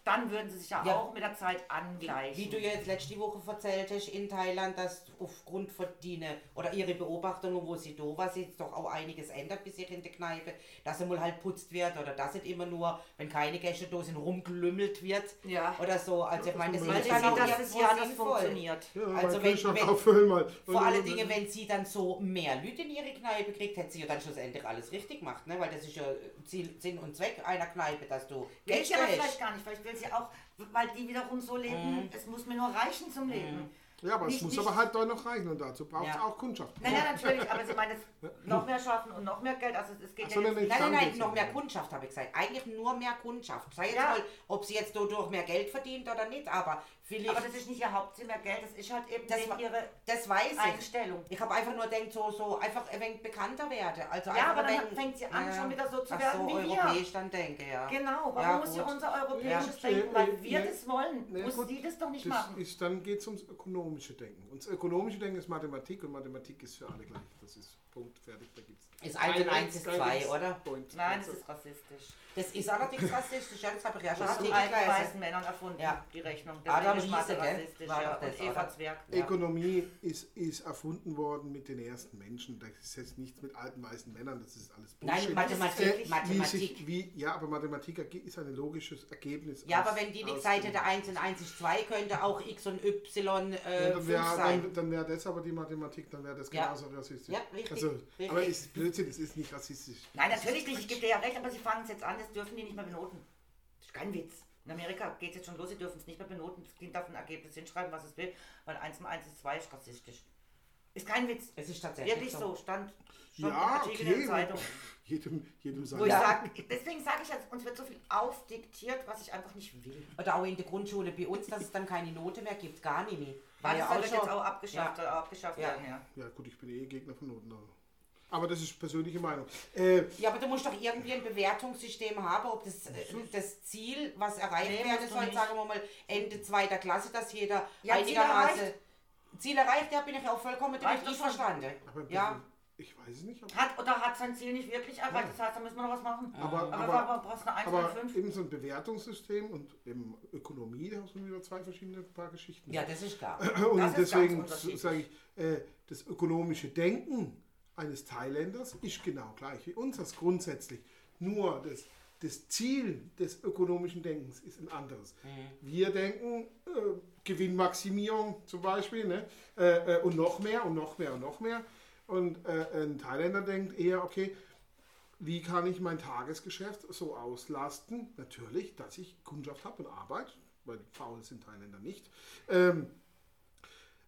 Dann würden sie sich ja, Ja. auch mit der Zeit angleichen. Wie du jetzt letzte Woche erzählt hast in Thailand, dass aufgrund von Dine oder ihre Beobachtungen, wo sie da war, sich doch auch einiges ändert bis sich in der Kneipe, dass sie mal halt putzt wird oder dass nicht immer nur, wenn keine Gäste da sind, rumgelümmelt wird Ja. oder so. Also ich meine, das ist sehen, auch dass es irgendwo ja anders funktioniert. Ja, Also wenn- wenn, auffüllen mal. Vor allen Dingen, wenn sie dann so mehr Leute in ihre Kneipe kriegt, hätte sie ja dann schlussendlich alles richtig gemacht, ne? Weil das ist ja Ziel, Sinn und Zweck einer Kneipe, dass du Gäste hast. vielleicht gar nicht, vielleicht will sie auch, weil die wiederum so leben, es muss mir nur reichen zum Leben. Ja, aber es Nicht- muss nicht- aber halt doch noch reichen und dazu braucht es Ja. auch Kundschaft. Naja, natürlich, aber sie meinen jetzt noch mehr schaffen und noch mehr Geld, also es geht Ach so, ja nee, jetzt. Nein, nein, nein, noch mehr Kundschaft, habe ich gesagt. Eigentlich nur mehr Kundschaft. Sei jetzt Ja. mal, ob sie jetzt dadurch mehr Geld verdient oder nicht, aber vielleicht. Aber das ist nicht ihr Hauptziel mehr Geld, das ist halt eben Das ihre das weiß ich. Einstellung. Ich habe einfach nur gedacht, so, so einfach ein wenig bekannter werde. Also Ja, aber dann wenig- fängt sie an, schon wieder so zu Ach werden so, wie wir. europäisch dann denke, ja. Genau, warum Ja, muss sie unser europäisches Ja, Denken, äh, weil äh, wir ne, das wollen, Ne, muss gut, sie das doch nicht das machen. Ist, dann geht es ums ökonomische Denken. Und das ökonomische Denken ist Mathematik und Mathematik ist für alle gleich. Das ist Punkt, fertig, da gibt's. Ist eins und eins ist kein zwei, Nix. oder? Point. Nein, das ist rassistisch. Das ist allerdings rassistisch, ja, das habe ich ja schon Das hat richtig alten weißen Männern erfunden, Ja. die Rechnung. Adam ist Mathe gell? rassistisch, War ja. doch das, Und Eva oder? Zwerg. Ja. Ökonomie ist, ist erfunden worden mit den ersten Menschen. Das ist jetzt nichts mit alten weißen Männern, das ist alles Nein, Bullshit. Mathematik, Äh, Wie Mathematik. sich, wie, ja, aber Mathematik erge- ist ein logisches Ergebnis. Ja, aus- aber wenn die nicht aus dem- hätte, 1 und 1 ist 2, könnte auch X und Y Ja, äh, dann 5 wäre sein. dann, dann wär das aber die Mathematik, dann wäre das Ja. genauso rassistisch. Ja, richtig, Also, richtig. Aber ist Blödsinn, es ist nicht rassistisch. Nein, natürlich nicht, ich gebe dir ja recht, aber sie fangen es jetzt an, das dürfen die nicht mehr benoten. Das ist kein Witz. In Amerika geht es jetzt schon los, sie dürfen es nicht mehr benoten. Das Kind darf ein Ergebnis hinschreiben, was es will, weil 1 mal 1 ist 2 ist rassistisch. Ist kein Witz. Es ist tatsächlich Wirklich so, stand schon im Ja, Artikel in okay. der Zeitung. Jedem, jedem Wo sein. ich Ja. sag, deswegen sage ich jetzt, uns wird so viel aufdiktiert, was ich einfach nicht will. Oder auch in der Grundschule bei uns, dass es dann keine Note mehr gibt, gar nicht mehr. War ja das auch wird jetzt auch abgeschafft, Ja. äh, abgeschafft Ja. werden, ja. Ja gut, ich bin eh Gegner von Noten. aber- Aber das ist persönliche Meinung. Äh, Ja, aber du musst doch irgendwie ein Bewertungssystem haben, ob das, äh, das Ziel, was erreicht Nee, werden soll, sagen wir mal Ende zweiter Klasse, dass jeder Ja, Ziel einigermaßen... erreicht. Ziel erreicht, ja, bin ich auch vollkommen einverstanden. aber Ja, ich weiß es nicht. Hat oder hat sein Ziel nicht wirklich erreicht, das heißt, da müssen wir noch was machen. aber, Aber, aber, aber brauchst eine 1 aber und 5. eben so ein Bewertungssystem und eben Ökonomie, da hast du wieder zwei verschiedene paar Geschichten. ja, das ist klar. Und Das deswegen sage ich, äh, das ökonomische Denken eines Thailänders ist genau gleich wie unseres grundsätzlich. Nur das, das Ziel des ökonomischen Denkens ist ein anderes. Wir denken äh, Gewinnmaximierung zum Beispiel ne? äh, äh, und noch mehr und noch mehr und noch mehr. Und äh, ein Thailänder denkt eher, okay, wie kann ich mein Tagesgeschäft so auslasten? Natürlich, dass ich Kundschaft habe und Arbeit, weil faul sind Thailänder nicht. Ähm,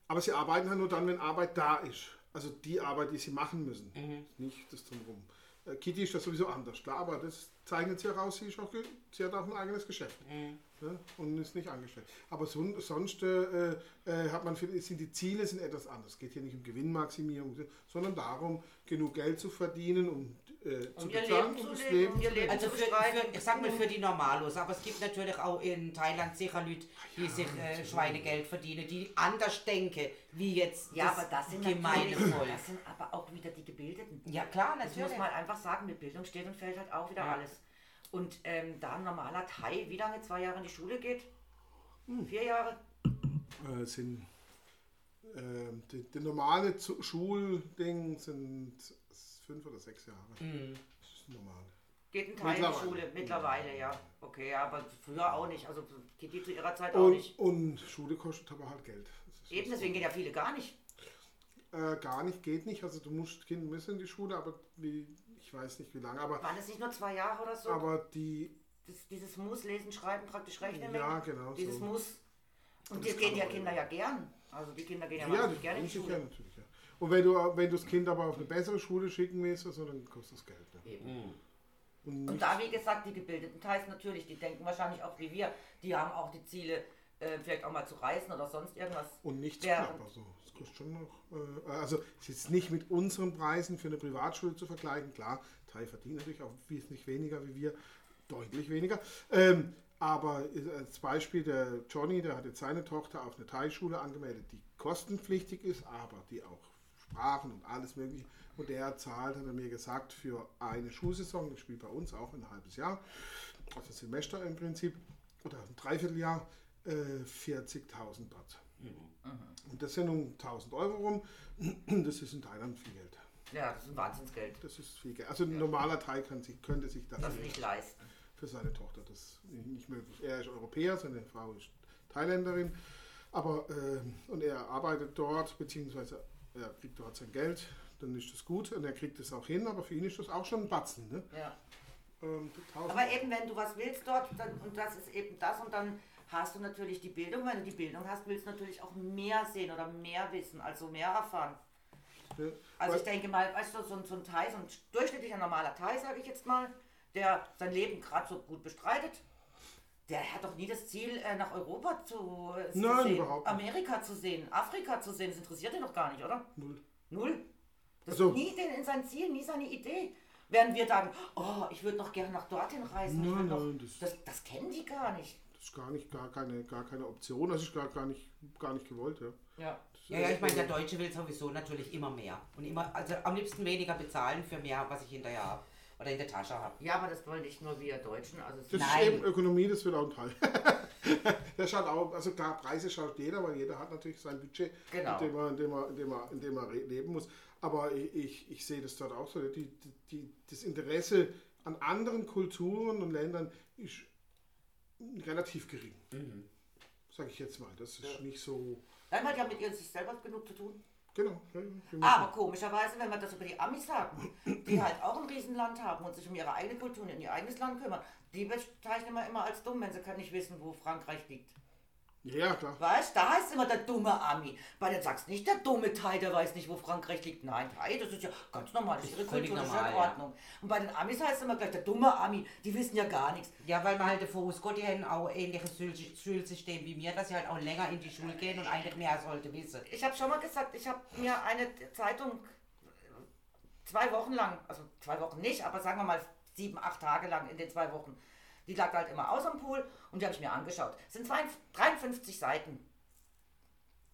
aber sie arbeiten halt nur dann, wenn Arbeit da ist. Also die Arbeit, die sie machen müssen. Nicht das drumherum. Äh, Kitty ist das sowieso anders, klar, aber das zeichnet sie heraus, sie, ist auch, sie hat auch ein eigenes Geschäft. Ja, und ist nicht angestellt. Aber son, sonst äh, äh, hat man, sind die Ziele sind etwas anders. Es geht hier nicht um Gewinnmaximierung, sondern darum, genug Geld zu verdienen, um äh, zu Um ihr bezahlen, Leben um zu das leben, Leben um ihr zu Leben Also zu für, für, ich sag mal für die Normalos, aber es gibt natürlich auch in Thailand sicher Leute, die sich äh, Schweinegeld verdienen, die anders denken, wie jetzt Ja, das aber das sind gemeine natürlich, Volk. das sind aber auch wieder die Gebildeten. Ja klar, Das muss natürlich. man einfach sagen, mit Bildung steht und fällt halt auch wieder Ja. alles. Und ähm, da ein normaler Thai, wie lange, zwei Jahre in die Schule geht? Hm. Vier Jahre? äh, sind ähm, die, die normale Zu- Schulding sind fünf oder sechs Jahre. Mhm. Das ist normal. Geht ein Teil in die Mittlerweile. Schule, mittlerweile, ja. Okay, aber früher auch nicht. Also geht die zu ihrer Zeit auch Und, nicht. und Schule kostet aber halt Geld. Das Eben, deswegen gehen ja viele gar nicht. Äh, gar nicht, geht nicht. Also du musst, Kinder müssen in die Schule, aber wie, ich weiß nicht wie lange. Aber, Waren das nicht nur zwei Jahre oder so? aber die, das, dieses Muss, Lesen, Schreiben, praktisch rechnen. ja genau Dieses so. Muss. Und Das die gehen ja Kinder ja gern. Also die Kinder gehen ja, Ja, wahnsinnig das gerne in die Schule. ja natürlich. Und wenn du, wenn du das Kind aber auf eine bessere Schule schicken willst, also, dann kostet das Geld. Ne? Eben. Und Und nicht- da, wie gesagt, die gebildeten Thais natürlich, die denken wahrscheinlich auch wie wir. Die haben auch die Ziele, äh, vielleicht auch mal zu reisen oder sonst irgendwas. Und nichts knapp. Also, es kostet schon noch. Äh, also, es ist nicht mit unseren Preisen für eine Privatschule zu vergleichen. Klar, Thai verdient natürlich auch wesentlich weniger wie wir, deutlich weniger. Ähm, aber als Beispiel, der Johnny, der hat jetzt seine Tochter auf eine Thai-Schule angemeldet, die kostenpflichtig ist, aber die auch Sprachen und alles Mögliche. Und der zahlt, hat er mir gesagt, für eine Schulsaison, das spielt bei uns auch ein halbes Jahr, also Semester im Prinzip, oder ein Dreivierteljahr, äh, 40.000 Baht. Und das sind nun 1000 Euro rum. Das ist in Thailand viel Geld. Ja, das ist ein Wahnsinnsgeld. Das ist viel Geld. Also ein normaler Thai kann sich, könnte sich das Das nicht leisten. für seine Tochter das ist nicht möglich. Er ist Europäer, seine Frau ist Thailänderin. Aber ähm, und er arbeitet dort, beziehungsweise er kriegt dort sein Geld, dann ist das gut und er kriegt es auch hin, aber für ihn ist das auch schon ein Batzen. Ne? Ja. Ähm, 1000 Aber eben, wenn du was willst dort, dann, und das ist eben das, und dann hast du natürlich die Bildung. Wenn du die Bildung hast, willst du natürlich auch mehr sehen oder mehr wissen, also mehr erfahren. Ja. Also ich denke mal, weißt du, so, ein- so ein Thai, so ein durchschnittlicher normaler Thai, sage ich jetzt mal, der sein Leben gerade so gut bestreitet, der hat doch nie das Ziel, äh, nach Europa zu, äh, zu Nein, sehen, überhaupt nicht. Amerika zu sehen, Afrika zu sehen. Das interessiert ihn doch gar nicht, oder? Null. Null. Das Also- ist nie den, in sein Ziel, nie seine Idee. Während wir sagen, oh, ich würde noch gerne nach dorthin reisen. Nein, noch, nein, das- das, das kennen die gar nicht. Das ist gar nicht, gar keine, gar keine Option. Das ist gar, gar, nicht, gar nicht gewollt. Ja. Ja. Ja, ja, ich meine, der Deutsche will sowieso natürlich immer mehr. Und immer, also am liebsten weniger bezahlen für mehr, was ich hinterher habe. Oder in der Tasche habe. Ja, aber das wollen nicht nur wir Deutschen. Also Das Nein. ist eben Ökonomie, das wird auch ein Teil. der schaut auch, also klar, Preise schaut jeder, weil jeder hat natürlich sein Budget, Genau. in, dem er, in, dem er, in, dem er, in dem er leben muss. Aber ich, ich, ich sehe das dort auch so. Die, die, die, das Interesse an anderen Kulturen und Ländern ist relativ gering. Mhm. Sage ich jetzt mal. Das ist nicht so. Dann hat ja mit ihr sich selber genug zu tun. Genau. Aber komischerweise, wenn wir das über die Amis sagen, die halt auch ein Riesenland haben und sich um ihre eigene Kultur und ihr eigenes Land kümmern, die bezeichnen wir immer als dumm, wenn sie nicht wissen, wo Frankreich liegt. Ja, klar. Weißt da heißt immer der dumme Ami. Bei den sagst nicht der dumme Thai, der weiß nicht, wo Frankreich liegt. Nein, Thai, das ist ja ganz normal, das ist ihre völlig Kultur, das ist ja in normal, ja. Ordnung. Und bei den Amis heißt es immer gleich der dumme Ami, die wissen ja gar nichts. Ja, weil man halt davon ausgeht, die haben auch ähnliches Schul- Schulsystem wie mir, dass sie halt auch länger in die Schule gehen und eigentlich mehr sollte wissen. Ich habe schon mal gesagt, ich habe mir eine Zeitung zwei Wochen lang, also zwei Wochen nicht, aber sagen wir mal sieben, acht Tage lang in den zwei Wochen, die lag halt immer aus am Pool und die habe ich mir angeschaut. Es sind 52 53 Seiten.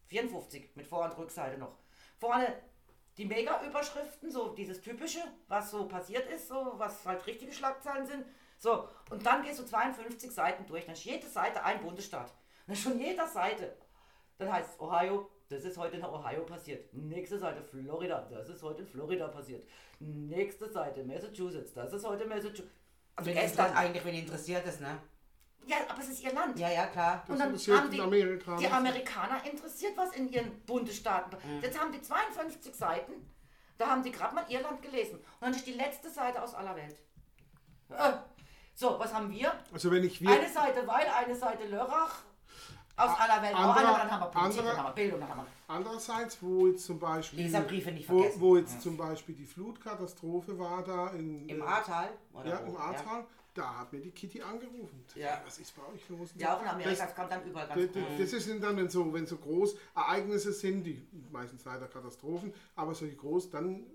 54 mit Vor- und Rückseite noch. Vorne die Mega-Überschriften, so dieses typische, was so passiert ist, so was halt richtige Schlagzeilen sind. So, und dann gehst du 52 Seiten durch. Dann ist jede Seite ein Bundesstaat. Dann ist schon jeder Seite. Dann heißt es Ohio, das ist heute in Ohio passiert. Nächste Seite Florida, das ist heute in Florida passiert. Nächste Seite Massachusetts, das ist heute Massachusetts. Also Wenn gestern. eigentlich, wenn interessiert ist, ne? Ja, aber es ist ihr Land. Ja, ja, klar. Und dann interessiert haben die die, Amerikaner. die Amerikaner interessiert was in ihren Bundesstaaten. Mhm. Jetzt haben die 52 Seiten, da haben die gerade mal Irland gelesen. Und dann ist die letzte Seite aus aller Welt. Äh, So, was haben wir? Also wenn ich wir, Eine Seite Weil, eine Seite Lörrach. Aus aller Welt. anderer- oh, dann haben wir Politik, anderer- dann haben wir Bildung, dann haben wir... Andererseits, wo jetzt zum Beispiel, Leserbriefe nicht wo, vergessen. wo jetzt zum Beispiel die Flutkatastrophe war da in, Im Ahrtal? Oder ja, wo? im Ahrtal, da hat mir die Kitty angerufen. Ja. Was ist bei euch los? Ja, auch in Amerika, Das, das kommt dann überall das, ganz gut. das ist dann, wenn so, wenn so groß Ereignisse sind, die meistens leider Katastrophen, aber so groß, dann,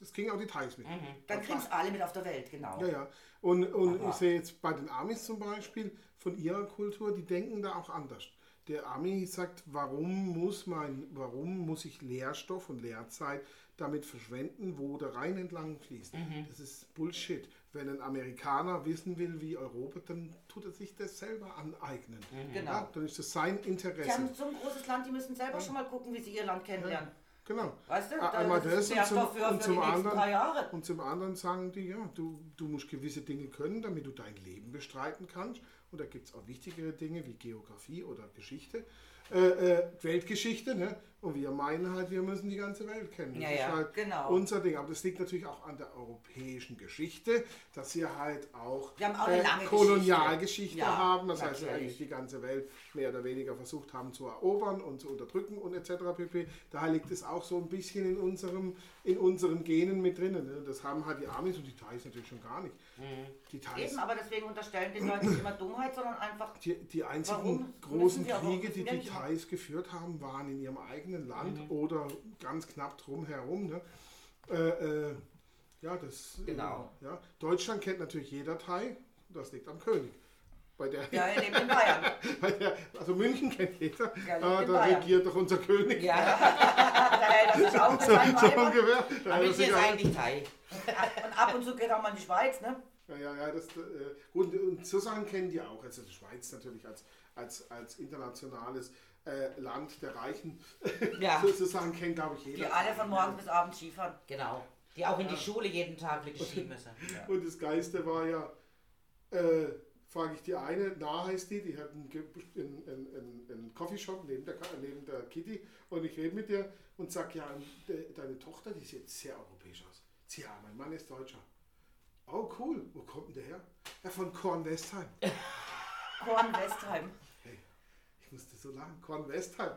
das kriegen auch die Thais mit. Dann kriegen es alle mit auf der Welt, genau. Ja, ja. Und, und Aha. ich sehe jetzt bei den Amis zum Beispiel von ihrer Kultur, die denken da auch anders. Der Ami sagt, warum muss mein, warum muss ich Lehrstoff und Lehrzeit damit verschwenden, wo der Rhein entlang fließt? Mhm. Das ist Bullshit. Wenn ein Amerikaner wissen will, wie Europa, dann tut er sich das selber aneignen. Genau. Ja, dann ist das sein Die Interesse. haben so ein großes Land, die müssen selber schon mal gucken, wie sie ihr Land kennenlernen. Genau. Weißt du, Einmal ist das und zum, für, und für zum die anderen drei Jahre. und zum anderen sagen die, ja, du, du musst gewisse Dinge können, damit du dein Leben bestreiten kannst. Und da gibt es auch wichtigere Dinge wie Geografie oder Geschichte, äh, äh, Weltgeschichte. Ne? Und wir meinen halt, wir müssen die ganze Welt kennen. Das Ja, ist ja, halt genau. unser Ding. Aber das liegt natürlich auch an der europäischen Geschichte, dass wir halt auch, Wir haben auch eine lange Kolonialgeschichte Geschichte. Ja, haben. Das heißt, wir natürlich. eigentlich die ganze Welt mehr oder weniger versucht haben zu erobern und zu unterdrücken und etc. pp. Daher liegt es auch so ein bisschen in, unserem, in unseren Genen mit drinnen. Ne? Das haben halt die Amis und die Thais natürlich schon gar nicht. Die Thais Eben, aber deswegen unterstellen die Leute nicht immer Dummheit, sondern einfach. die, die einzigen Warum großen Kriege, die die Thais geführt haben, waren in ihrem eigenen Land Mhm. oder ganz knapp drumherum. Ne? Äh, äh, ja, das, Genau. Ja. Deutschland kennt natürlich jeder Thai, das liegt am König. Bei der, Ja, er lebt in Bayern. der, also München kennt jeder, Ja, aber in da Bayern. regiert doch unser König. Ja, Da hält er sich auch So Weibern. ungefähr. Da aber er ist eigentlich Thai. Und ab und zu geht auch mal in die Schweiz, ne? Ja, ja, ja, das, äh, und, und so Sachen kennen die auch. Also die Schweiz natürlich als, als, als internationales äh, Land der Reichen. Ja. so, so Sachen kennt, glaube ich, jeder. Die alle von morgens bis abends Skifahren. Genau. Die auch in die Schule jeden Tag wirklich schieben müssen. Und das Geiste war ja, äh, frage ich die eine, Na heißt die, die hat einen, einen, einen, Coffeeshop neben der, neben der Kitty und ich rede mit der und sage, ja, de, deine Tochter, die sieht sehr europäisch aus. Sie, ja, mein Mann ist Deutscher. Oh, cool. Wo kommt denn der her? Ja, von Kornwestheim. Korn Westheim. Ich musste so lachen, Kornwestheim.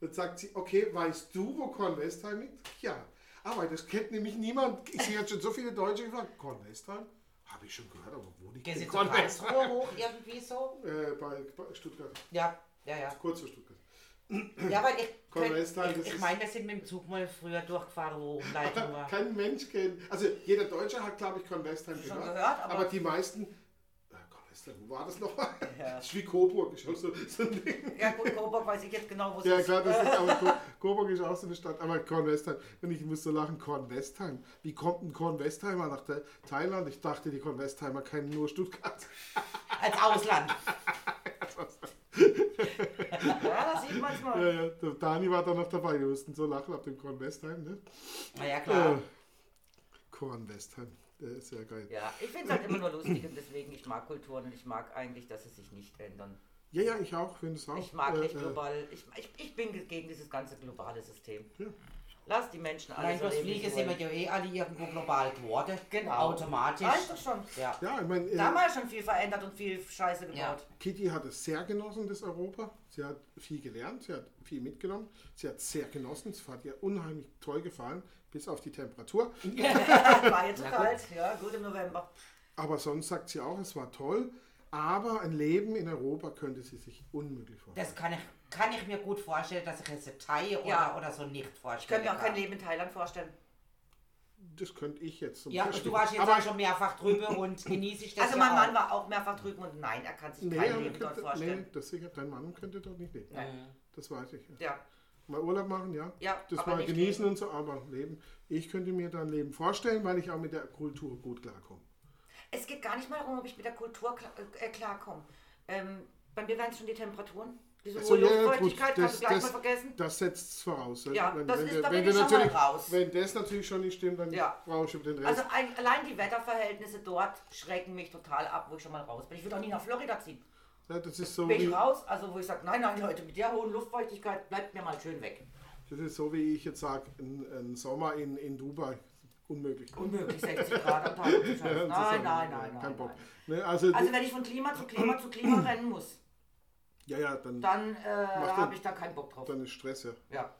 Dann sagt sie, okay, weißt du, wo Kornwestheim liegt? Ja. Aber das kennt nämlich niemand. Ich sehe jetzt schon so viele Deutsche gefragt. Kornwestheim? Habe ich schon gehört, aber wo liegt Gehen denn Kornwestheim? Hoch irgendwie so? Äh, bei, bei Stuttgart, Ja, ja, ja. kurz vor Stuttgart. Ja, weil ich, ich, ich meine, wir sind mit dem Zug mal früher durchgefahren, wo Umleitung war. Kein Mensch kennt. Also jeder Deutsche hat, glaube ich, Kornwestheim gehört. gehört, aber- aber die meisten. Äh, wo war das nochmal? Das ist wie Coburg, ist auch so, so ein Ding. Ja gut, Coburg weiß ich jetzt genau, wo es Ja ist. klar, das ist aber Co- Coburg ist auch so eine Stadt, aber Kornwestheim. Und ich muss so lachen, Kornwestheim. Wie kommt ein Kornwestheimer nach Thailand? Ich dachte, die Kornwestheimer kennen nur Stuttgart. Als Ausland. Ja, das sieht man Ja, mal. ja, der Dani war da noch dabei. Wir mussten so lachen ab dem Kornwestheim. Ne? Na ja, Äh, klar. Kornwestheim, der ist sehr geil. Ja, ich finde es halt immer nur lustig und deswegen, ich mag Kulturen und ich mag eigentlich, dass sie sich nicht ändern. Ja, ja, ich auch, finde es auch. Ich mag Äh, nicht äh, global, ich, ich, ich bin gegen dieses ganze globale System. Ja. Lass die Menschen alle Nein, so Fliegen sind wir ja eh alle irgendwo global geworden. Genau. Automatisch. Reicht doch schon. Ja. Ja, ich meine, äh, Damals schon viel verändert und viel Scheiße gebaut. Ja. Kitty hat es sehr genossen, das Europa. Sie hat viel gelernt, sie hat viel mitgenommen. Sie hat sehr genossen, es hat ihr unheimlich toll gefallen, bis auf die Temperatur. War jetzt zu kalt, ja, gut im November. Aber sonst sagt sie auch, es war toll. Aber ein Leben in Europa könnte sie sich unmöglich vorstellen. Das kann ich, kann ich mir gut vorstellen, dass ich jetzt eine Thai oder, Ja. oder so nicht Ich vorstellen könnte mir auch kein. Leben in Thailand vorstellen. Das könnte ich jetzt zum Ja, Beispiel. du warst jetzt aber auch schon mehrfach drüber und genieße ich das Also ja mein auch. Mann war auch mehrfach drüben und nein, er kann sich nee, kein Leben dort könnte, nee, vorstellen. das sicher, dein Mann könnte dort nicht leben. Nein. Das weiß ich. Ja. Ja, Mal Urlaub machen, ja. Ja, das mal genießen und so, aber leben. Ich könnte mir dann Leben vorstellen, weil ich auch mit der Kultur gut klarkomme. es geht gar nicht mal darum, ob ich mit der Kultur klar, äh, klarkomme. Ähm, bei mir wären es schon die Temperaturen. Diese So, hohe ja, Luftfeuchtigkeit gut, kannst du gleich mal vergessen. Das setzt es voraus. Ja, das ist- du- da bin du ich schon raus. Wenn das natürlich schon nicht stimmt, dann Ja. brauchst du den Rest. Also ein, allein die Wetterverhältnisse dort schrecken mich total ab, wo ich schon mal raus bin. Ich würde auch nie nach Florida ziehen. Ja, das ist so Bin ich raus, also wo ich sage, nein, nein, Leute, mit der hohen Luftfeuchtigkeit bleibt mir mal schön weg. das ist so wie ich jetzt sage, ein, Sommer in, in Dubai. Unmöglich. Unmöglich, 60 Grad am Tag. Nein, ist nein, nein, nein, Kein. Bock. Ne, also, Also wenn ich von Klima zu Klima zu Klima rennen muss, ja, ja, dann, dann äh, habe ich da keinen Bock drauf. dann ist Stress, ja. Ja.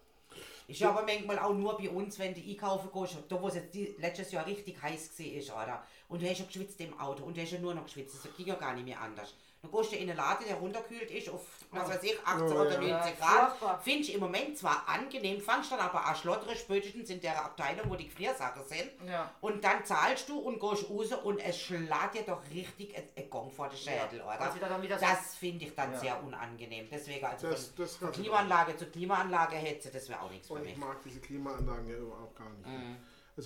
Ist aber manchmal auch nur bei uns, wenn du einkaufen gehst, da wo es jetzt die, letztes Jahr richtig heiß war, oder? Und du hast ja geschwitzt im Auto und du hast ja nur noch geschwitzt, das ging ja gar nicht mehr anders. Dann gehst du in einen Laden, der runterkühlt ist auf, was weiß ich, 18 Oh, oder ja. 19 Ja, Grad. Finde ich im Moment zwar angenehm, fangst dann aber an schlottere spätestens in der Abteilung, wo die Gefriersachen sind. Ja. Und dann zahlst du und gehst raus und es schlägt dir doch richtig ein, ein Gong vor den Schädel, oder? wieder dann wieder das finde ich dann Ja. sehr unangenehm. Deswegen, also Das- von, das von Klimaanlage zu Klimaanlage hetze, das wäre auch nichts für Und mich. ich mag diese Klimaanlagen ja überhaupt gar nicht. Mhm.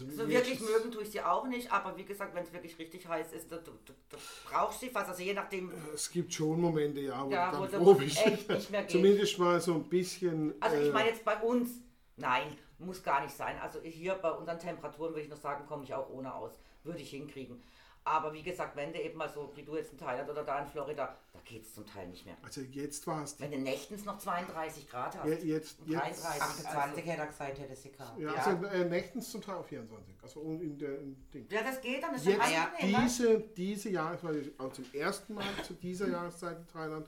Also, So wirklich mögen tue ich sie auch nicht, aber wie gesagt, wenn es wirklich richtig heiß ist, du, du, du, du brauchst sie fast. Also je nachdem, Es gibt schon Momente, ja, wo Ja, du wo dann du froh bist. echt nicht mehr geht. Zumindest mal so ein bisschen. also ich äh, meine jetzt bei uns, nein, muss gar nicht sein. Also hier bei unseren Temperaturen würde ich noch sagen, komme ich auch ohne aus. Würde ich hinkriegen. Aber wie gesagt, wenn du eben mal so, wie du jetzt in Thailand oder da in Florida, da geht es zum Teil nicht mehr. Also jetzt war es Wenn du nächtens noch 32 Grad hast. Ja, jetzt, jetzt, 33. 28 hätte er gesagt, hätte sie gehabt. ja, ja. also äh, nächtens zum Teil auf 24. Also in der in Ding. Ja, das geht dann. Das ist Jetzt ja, angenehm, ne? diese, diese Jahreszeit, auch zum ersten Mal zu dieser Jahreszeit in Thailand.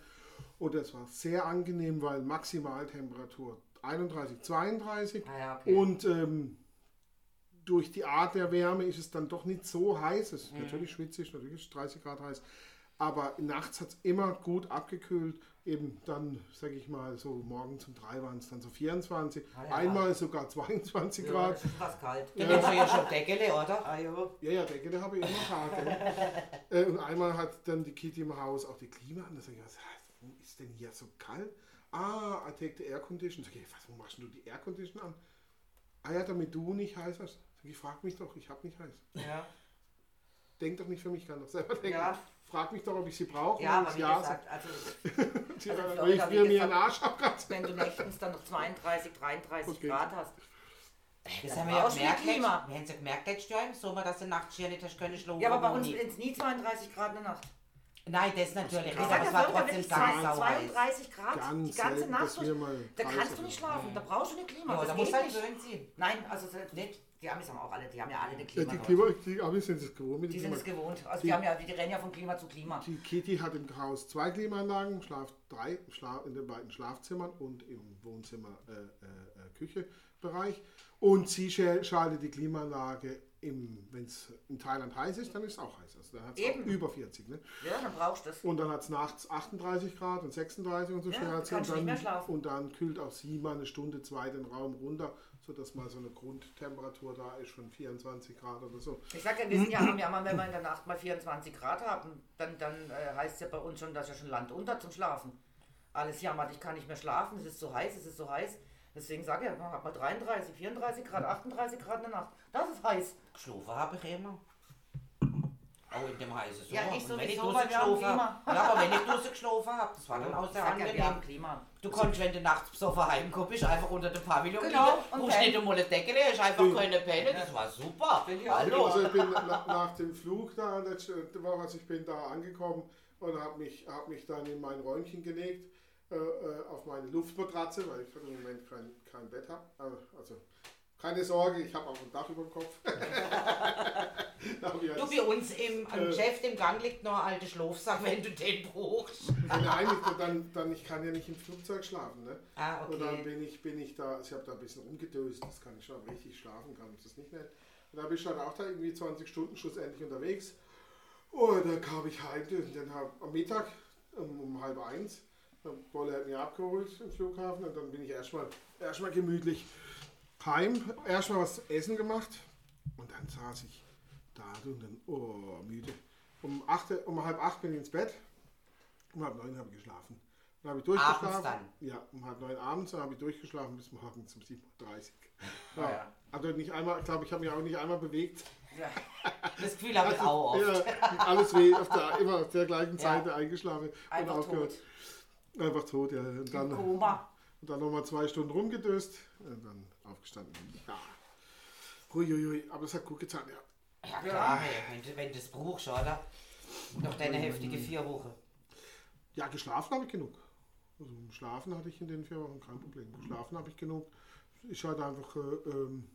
Und es war sehr angenehm, weil Maximaltemperatur 31, 32. Ah ja, okay. Und ähm, durch die Art der Wärme ist es dann doch nicht so heiß. Es ist Mhm. natürlich schwitzig, natürlich ist es 30 Grad heiß. Aber nachts hat es immer gut abgekühlt. Eben dann, sage ich mal, so morgens um drei waren es dann so 24. Ah ja. Einmal sogar 22 Ja, Grad. das ist fast kalt. Dann nimmst du ja schon Deckele, oder? Ah, ja. Ja, ja, Decke habe ich immer gehabt. ja. äh, und einmal hat dann die Kitty im Haus auch die Klima an. Da sag ich, was warum ist denn hier so kalt? Ah, I take the air condition. Sag ich, was, warum machst du die Air condition an? Ah ja, damit du nicht heiß hast. Sag ich, frag mich doch, ich hab nicht heiß. Ja. Denk doch nicht für mich, kann doch selber denken. Ja. Frag mich doch, ob ich sie brauche. ja, aber wie ja, gesagt, also also weil Florida, ich wie mir mir gesagt, einen Arsch abkratze. wenn du nächtens dann noch 32, 33 Okay. Grad hast. Das Da haben wir ja du gemerkt. Wir haben es ja gemerkt letztes Jahr im Sommer, dass du nachts hier nicht können schlafen. Ja, aber bei uns sind es nie 32 Grad in der Nacht. Nein, das natürlich nicht, Ich aber es ja, war trotzdem ganz sauheiß. 32 Grad die Ganz ganze selten, Nacht. mal Da kannst du nicht schlafen, da brauchst du eine Klima. Ja, das da geht muss halt gewöhnt sein. Nein, also nicht. Die Amis haben auch alle, die haben ja alle eine Ja, Klima. die, dort. Klima, die Amis sind es gewohnt mit die dem sind Klima. es gewohnt. Also Die- die, haben ja, die rennen ja von Klima zu Klima. Die Kitty hat im Haus zwei Klimaanlagen, Schlaf drei, in den beiden Schlafzimmern und im Wohnzimmer äh, äh, äh, Küchebereich. Und sie schaltet die Klimaanlage, wenn es in Thailand heiß ist, dann ist es auch heiß. Also da hat es über 40. Ne? Ja, dann brauchst du das. Und dann hat es nachts 38 Grad und 36 und so Ja, kannst Und dann, und dann kühlt auch sie mal eine Stunde, zwei den Raum runter, sodass mal so eine Grundtemperatur da ist von 24 Grad oder so. Ich sag ja, wir sind ja, haben ja mal, wenn wir in der Nacht mal 24 Grad haben, dann, dann äh, heißt es ja bei uns schon, dass ja schon Land unter zum Schlafen. Alles jammert, ich kann nicht mehr schlafen, es ist so heiß, es ist so heiß. Deswegen sage ich, ja, hat man 33, 34 Grad, 38 Grad in der Nacht. Das ist heiß. Geschlafen habe ich immer. Auch in dem heißen Sommer. Ja, ich Und wenn ich weil wir haben geschlafen habe. Ja, aber wenn ich draußen geschlafen habe, das war dann auch Ich sehr sag ja, wir haben angenehm. Klima. Du konntest, wenn du nachts besoffen heimkommst, bist einfach unter dem Pavillon Genau, liegen, pennen. nicht einmal eine Decke, hast einfach keine Penne, das war super. Hallo. Also ich bin nach, nach dem Flug da letzte Woche, also ich bin da angekommen und habe mich, hab mich dann in mein Räumchen gelegt, auf meine Luftmatratze, weil ich im Moment kein, kein Bett habe. Also keine Sorge, ich habe auch ein Dach über dem Kopf. Da Du, bei uns im Äh. Geschäft im Gang liegt noch ein alter Schlafsack, wenn du den brauchst. Nein, ich, dann, dann, ich kann ja nicht im Flugzeug schlafen. Ne? Ah, Und dann okay. bin ich, bin ich da, ich habe da ein bisschen rumgedöst, das kann ich schon richtig schlafen, kann ich das nicht nennen. Und dann bin ich dann auch da irgendwie 20 Stunden schlussendlich unterwegs. Und dann kam ich heim und dann hab, am Mittag um, um halb eins, dann Bolle hat mich abgeholt im Flughafen und dann bin ich erstmal erstmal gemütlich heim, erstmal was zu essen gemacht und dann saß ich da und dann, oh, müde. Um, acht, um halb acht bin ich ins Bett, um halb neun habe ich geschlafen. Dann habe ich durchgeschlafen. Abends dann? Ja, um halb neun abends, dann habe ich durchgeschlafen bis morgens um 7.30 Uhr. Ja. Ah, ja. Also nicht einmal, ich glaube, ich habe mich auch nicht einmal bewegt. Ja. Das Gefühl habe ich auch oft. Ja, alles weh, auf der, immer auf der gleichen Seite eingeschlafen Einfach und aufgehört. tot. Einfach tot, ja. Und dann, und Koma. dann nochmal zwei Stunden rumgedöst und dann aufgestanden. Ja. Huiuiui, aber es hat gut getan, ja. Ja klar, hey, wenn, du, wenn du das brauchst, oder? Noch deine heftige vier Wochen. Ja, geschlafen habe ich genug. Also schlafen hatte ich in den vier Wochen kein Problem. Geschlafen habe ich genug. Ich hatte einfach, äh, ähm,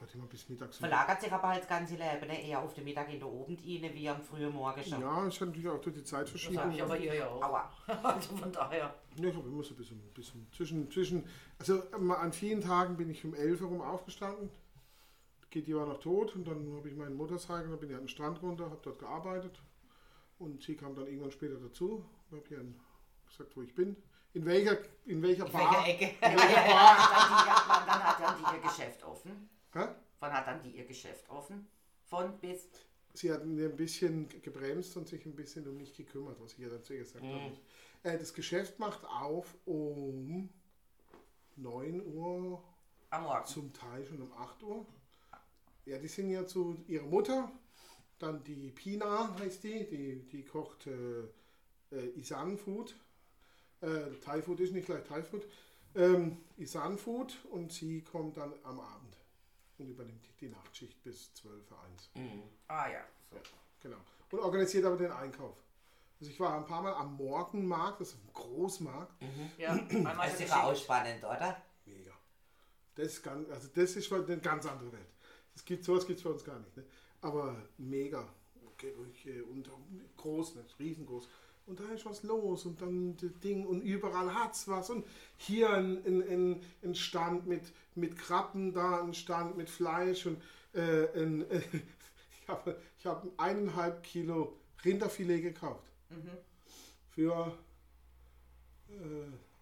halt immer bis mittags. Verlagert sich aber halt das ganze Leben ne? eher auf den Mittag in der Abend rein, wie am frühen Morgen schon. Ja, ich hatte natürlich auch durch die Das habe Zeitverschiebung. ich aber ihr ja auch. Aua. Also von daher. Ja, ich habe immer so ein bisschen, bisschen zwischen, zwischen, also ähm, an vielen Tagen bin ich um 11 Uhr rum aufgestanden. Kitty war noch tot und dann habe ich meinen Motorcycle, dann bin ich an den Strand runter, habe dort gearbeitet und sie kam dann irgendwann später dazu. Ich habe ihr gesagt, wo ich bin. In welcher, in welcher In Bar. welcher Ecke? In welcher Bar. Dann, die, hat dann die ihr Geschäft offen? Hä? Wann hat dann die ihr Geschäft offen? Von bis. Sie hat mir ein bisschen gebremst und sich ein bisschen um mich gekümmert, was ich ihr dazu gesagt habe. Äh, das Geschäft macht auf um 9 Uhr Am Morgen. Zum Teil schon um 8 Uhr. Ja, die sind ja zu ihrer Mutter. Dann die Pina heißt die, die, die kocht äh, äh, Isan Food. Äh, Thai Food ist nicht gleich Thai Food. Ähm, Isan Food und sie kommt dann am Abend und übernimmt die Nachtschicht bis 12 Uhr 1. Ah ja. So. Genau. Und organisiert aber den Einkauf. Also ich war ein paar Mal am Morgenmarkt, das ist ein Großmarkt. Ja, einmal Das ist auch spannend, oder? Mega. Das ist ganz, also das ist schon eine ganz andere Welt. Das gibt sowas gibt es bei uns gar nicht. Ne? Aber mega. Gerüche und groß, nicht riesengroß. Und da ist was los und dann das Ding und überall hat's was. Und hier ein, ein, ein, ein Stand mit, mit Krabben, da ein Stand mit Fleisch und äh, ein, äh, ich habe ich hab eineinhalb Kilo Rinderfilet gekauft. Für äh,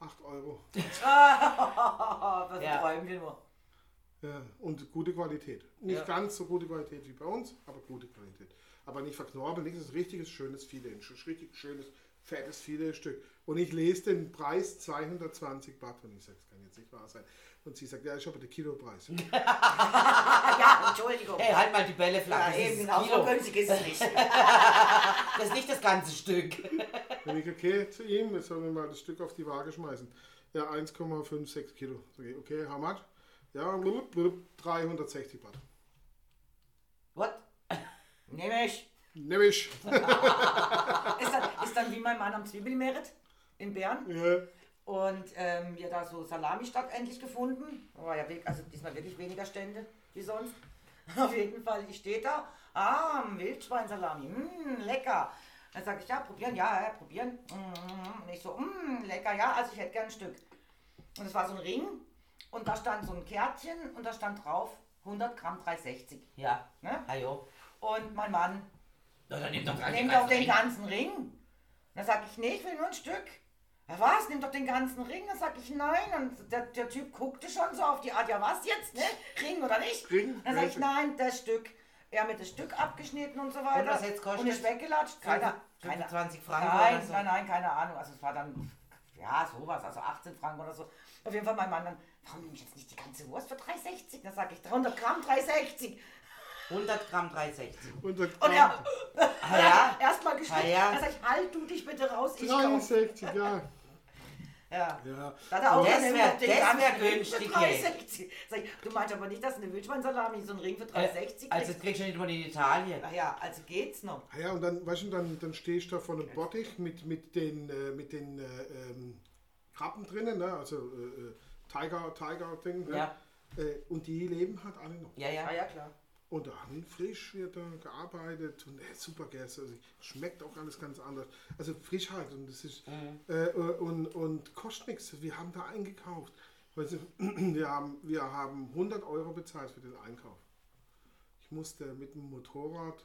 8 Euro. Ah, was Ja. träumen wir nur. Ja, und gute Qualität. Nicht Ja. ganz so gute Qualität wie bei uns, aber gute Qualität. Aber nicht verknorbelt, nichts, es ist richtiges, schönes Filet. Ein richtig schönes, fettes Filetstück. Und ich lese den Preis 220 Baht und ich sage, das kann jetzt nicht wahr sein. Und sie sagt, ja, ich habe den Kilopreis. Ja, Entschuldigung. Hey, halt mal die Bälle flach. ja, das eben, ist genau so Kilo. günstig ist es nicht. Das ist nicht das ganze Stück. Wenn ich, okay, zu ihm, jetzt sollen wir mal das Stück auf die Waage schmeißen. Ja, 1,56 Kilo. Okay, how much? Ja, blub, blub, 360 Baht. What? Nehme ich. Nimm ich. Ist dann, ist dann wie mein Mann am Zwiebelmerit in Bern. Ja. Und ähm, wir da so Salami-Stock endlich gefunden. War ja wirklich, also diesmal wirklich weniger Stände wie sonst. Auf jeden Fall, die steht da. Ah, Wildschweinsalami. Mmm, lecker. Dann sage ich, ja, probieren, ja, ja, probieren. Mm, Und ich so, mmm, lecker, ja, also ich hätte gern ein Stück. Und es war so ein Ring und da stand so ein Kärtchen und da stand drauf 100 Gramm 360. Ja. Ne? Hallo. Und mein Mann Na, dann nimm doch gleich Nimm die doch den Ring. ganzen Ring. Dann sag ich, nee, ich will nur ein Stück. Ja, was? Nimm doch den ganzen Ring. Dann sag ich, nein. Und der, der Typ guckte schon so auf die Art, ja, was jetzt, ne? Ring oder nicht? Ring? Dann sag ich, nein, das Stück. Er mit das Stück abgeschnitten und so weiter. Und was jetzt kostet? Und ist weggelatscht. Keine, keine, 25 Franken nein, oder so. nein, nein, keine Ahnung. Also es war dann, ja, sowas, also 18 Franken oder so. Auf jeden Fall mein Mann dann, warum nehme ich jetzt nicht die ganze Wurst für 3,60? Dann sag ich, 300 Gramm 3,60. 100 Gramm 360. Und der Und er, Ah ja? erstmal geschnitten. Ah ja? Dann sag ich, halt du dich bitte raus, ich kauf. 63, ja. Ja. ja. Da hat er auch Das einen wär- günstig, 3,60. Ich, du meinst aber nicht, dass eine Wildschweinsalami so einen Ring für 3,60 Äh, kriegt? also, das kriegst du nicht mal in Italien. naja, also geht's noch. Ah Ja, und dann, weißt du, dann, dann stehst du da vor einem Bottich mit, mit den, äh, mit den äh, ähm, Krabben drinnen, ne? also äh, äh, Tiger, Tiger Ding. Ne? Ja. Äh, und die leben halt alle noch. Ja, ja. Ah ja, klar. Und dann frisch wird da gearbeitet und äh, super Gäste. Also schmeckt auch alles ganz anders. Also Frischheit und das ist äh, äh, und, und kostet nichts. Wir haben da eingekauft. Weißt du, wir, haben, wir haben 100 Euro bezahlt für den Einkauf. Ich musste mit dem Motorrad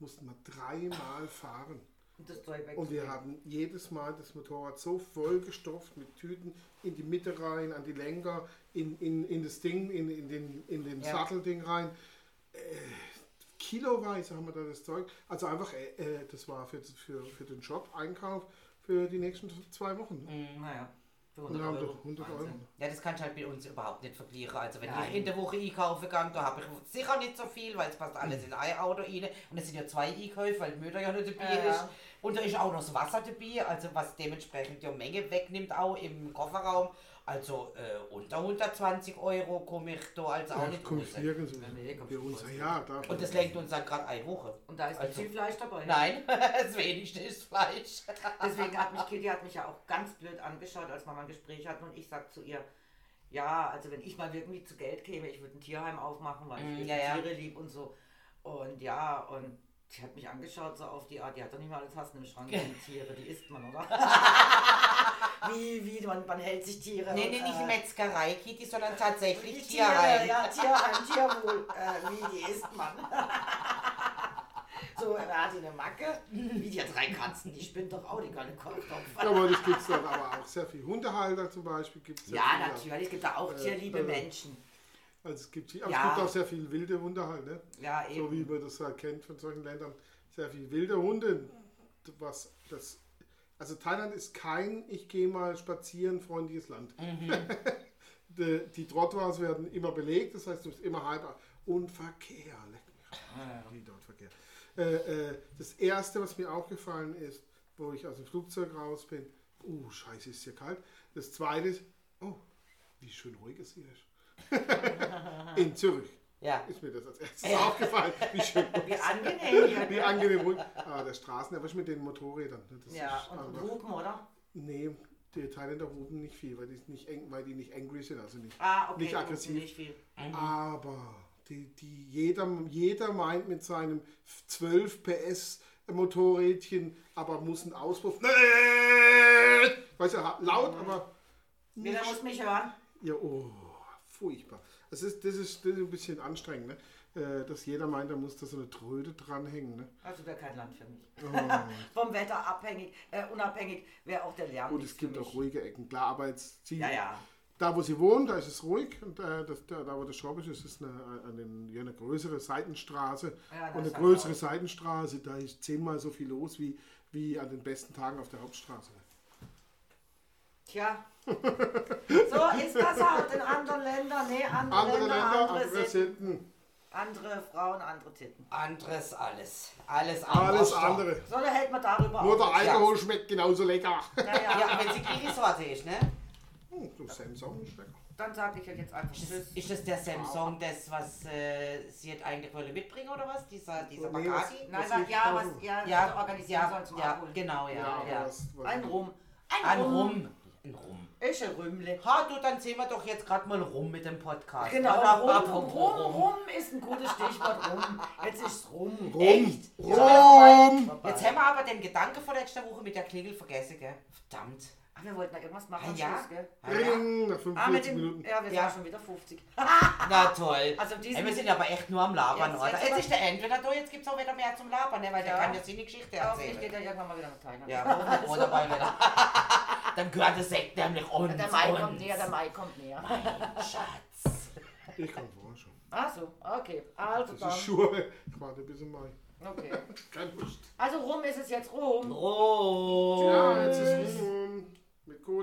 mussten wir dreimal fahren. Und das Zeug weg. Und wir haben jedes Mal das Motorrad so vollgestopft mit Tüten in die Mitte rein, an die Lenker, in, in, in das Ding, in, in den, in den Ja. Sattelding rein. Äh, kiloweise haben wir da das Zeug. Also einfach, äh, äh, das war für, für, für den Job Einkauf für die nächsten zwei Wochen. Ne? Naja, für Und 100 haben Euro. doch 100 Euro. Ja, das kannst du halt mit uns überhaupt nicht vergleichen. Also wenn Nein. ich in der Woche einkaufen gehe, da habe ich sicher nicht so viel, weil es passt alles in ein Auto rein. Und es sind ja zwei Einkäufe, weil die Mütter ja nicht dabei Ja, ja. ist. Und da ist auch noch das Wasser dabei, also was dementsprechend die Menge wegnimmt auch im Kofferraum. Also äh, unter 120 Euro komme ich da also auch Ja, nicht komm raus. ich uns, ja, da. Und das lenkt uns dann gerade eine Woche. Und da ist nicht Also- viel Fleisch dabei. Nein, das wenigste ist Fleisch. Deswegen hat mich Kitty hat mich ja auch ganz blöd angeschaut, als wir mal ein Gespräch hatten und ich sag zu ihr, ja, also wenn ich mal irgendwie zu Geld käme, ich würde ein Tierheim aufmachen, weil ich Mm, ja, ja. Tiere lieb und so. Und ja, und sie hat mich angeschaut so auf die Art, die hat doch nicht mal alles Hassen im Schrank, die Tiere, die isst man, oder? wie, wie, man, man hält sich Tiere. Nee, und, nee, nicht äh, Metzgerei, Kitty, sondern die tatsächlich Tiere, Tierheim. ja, Tierheim, Tierwohl. Äh, wie, die isst man. so, da hat eine Macke. Wie, die hat drei Katzen, die spinnt doch auch, die kann einen Kochtopf. Ja, aber das gibt es dann aber auch sehr viel. Hundehalter zum Beispiel gibt es Ja, natürlich, es gibt da auch Äh, tierliebe äh, Menschen. Also es gibt, aber Ja. es gibt auch sehr viele wilde Hunde halt, ne? Ja, So wie eben. man das halt kennt von solchen Ländern. Sehr viele wilde Hunde. Was das, also Thailand ist kein Ich gehe mal spazieren freundliches Land. die, die Trottoirs werden immer belegt, das heißt, du bist immer halb. Und Verkehr, leck mich. Wie dort Verkehr. Äh, äh, das erste, was mir aufgefallen ist, wo ich aus dem Flugzeug raus bin, oh, scheiße, ist hier kalt. Das zweite ist, oh, wie schön ruhig es hier ist. In Zürich. Ja. ist mir das als erstes aufgefallen. Wie schön. Wie angenehm hier. Wie angenehm ruhig. Ah, der Straßen, was mit den Motorrädern. ne, Das Ja, ist und, Hupen, oder? Nee, die Thailänder hupen nicht viel, weil die nicht, weil die nicht angry sind, also nicht, Ah, okay. nicht aggressiv. Nicht viel. Aber die, die jeder, jeder meint mit seinem 12 PS Motorrädchen, aber muss einen Auspuff. Weißt du, laut, aber Jeder muss mich hören. Ja, oh, furchtbar. Das ist, das ist, das ist ein bisschen anstrengend, ne? Äh, Dass jeder meint, da muss da so eine Tröde dranhängen. Ne? Also wäre kein Land für mich. Oh. Vom Wetter abhängig, äh, unabhängig wäre auch der Lärm Gut, nichts es gibt auch ruhige Ecken, klar, aber jetzt sie, Ja, ja. da wo sie wohnen, da ist es ruhig und äh, das, da, da wo das Shop ist, ist es eine, eine, ja, eine größere Seitenstraße Ja, und eine größere Seitenstraße, da ist zehnmal so viel los wie, wie an den besten Tagen auf der Hauptstraße. Tja. so ist das halt in anderen Ländern. Nee, andere, Andere Länder, Länder, andere, andere Sitten, Sitten, andere Frauen, andere Titten. Anderes alles. Alles anders. alles andere. So, da hält man darüber Nur der. Alkohol schmeckt genauso lecker. Naja, Ja, wenn sie Griechisorte ist, ne? Hm, du Samsung ist lecker. dann sage ich ja jetzt einfach Tschüss. Ist das der Samsung, das, was äh, sie jetzt eigentlich wollte mitbringen oder was? Dieser, dieser Nee, was- Nein, nicht ja, was, ja, ja, organisieren ja, sollen zum ja, Abholen. genau, ja. Ja, ja, was, was Ein Rum. Ein Rum. Ein Rum. Ist ein Rümmle. Ha, du, dann sehen wir doch jetzt gerade mal rum mit dem Podcast. Genau, Oder? rum, rum, rum, rum ist ein gutes Stichwort. Rum. Jetzt ist rum. Rum. Echt? Rum. Jetzt haben wir aber den Gedanke von letzter Woche mit der Klingel vergessen, gell? Verdammt. Ach, wir wollten da irgendwas machen. Ah, ja. Schluss, gell? Ah, ja. Ring nach Ah, mit 45 dem, Minuten. ja, wir Ja. sind schon wieder 50. Na toll. Also diesen- Ey, wir sind aber echt nur am Labern, Jetzt- oder? jetzt Jetzt, ist der entweder da, jetzt gibt es auch wieder mehr zum Labern, ne? weil der Ja. kann ja seine Geschichte erzählen. geht er irgendwann mal wieder nach Thailand. Ja, wo dabei wieder. Dann gehört der Sekt nämlich uns. Der Mai uns. kommt näher, der Mai kommt näher. Schatz. Ich kann vorher schon. Ach so, okay. Also Das dann. ist Schuhe. Ich warte bis im Mai. Okay. Keine Lust. Also rum ist es jetzt rum. Rum. Ja, jetzt ist rum. Mit Cola.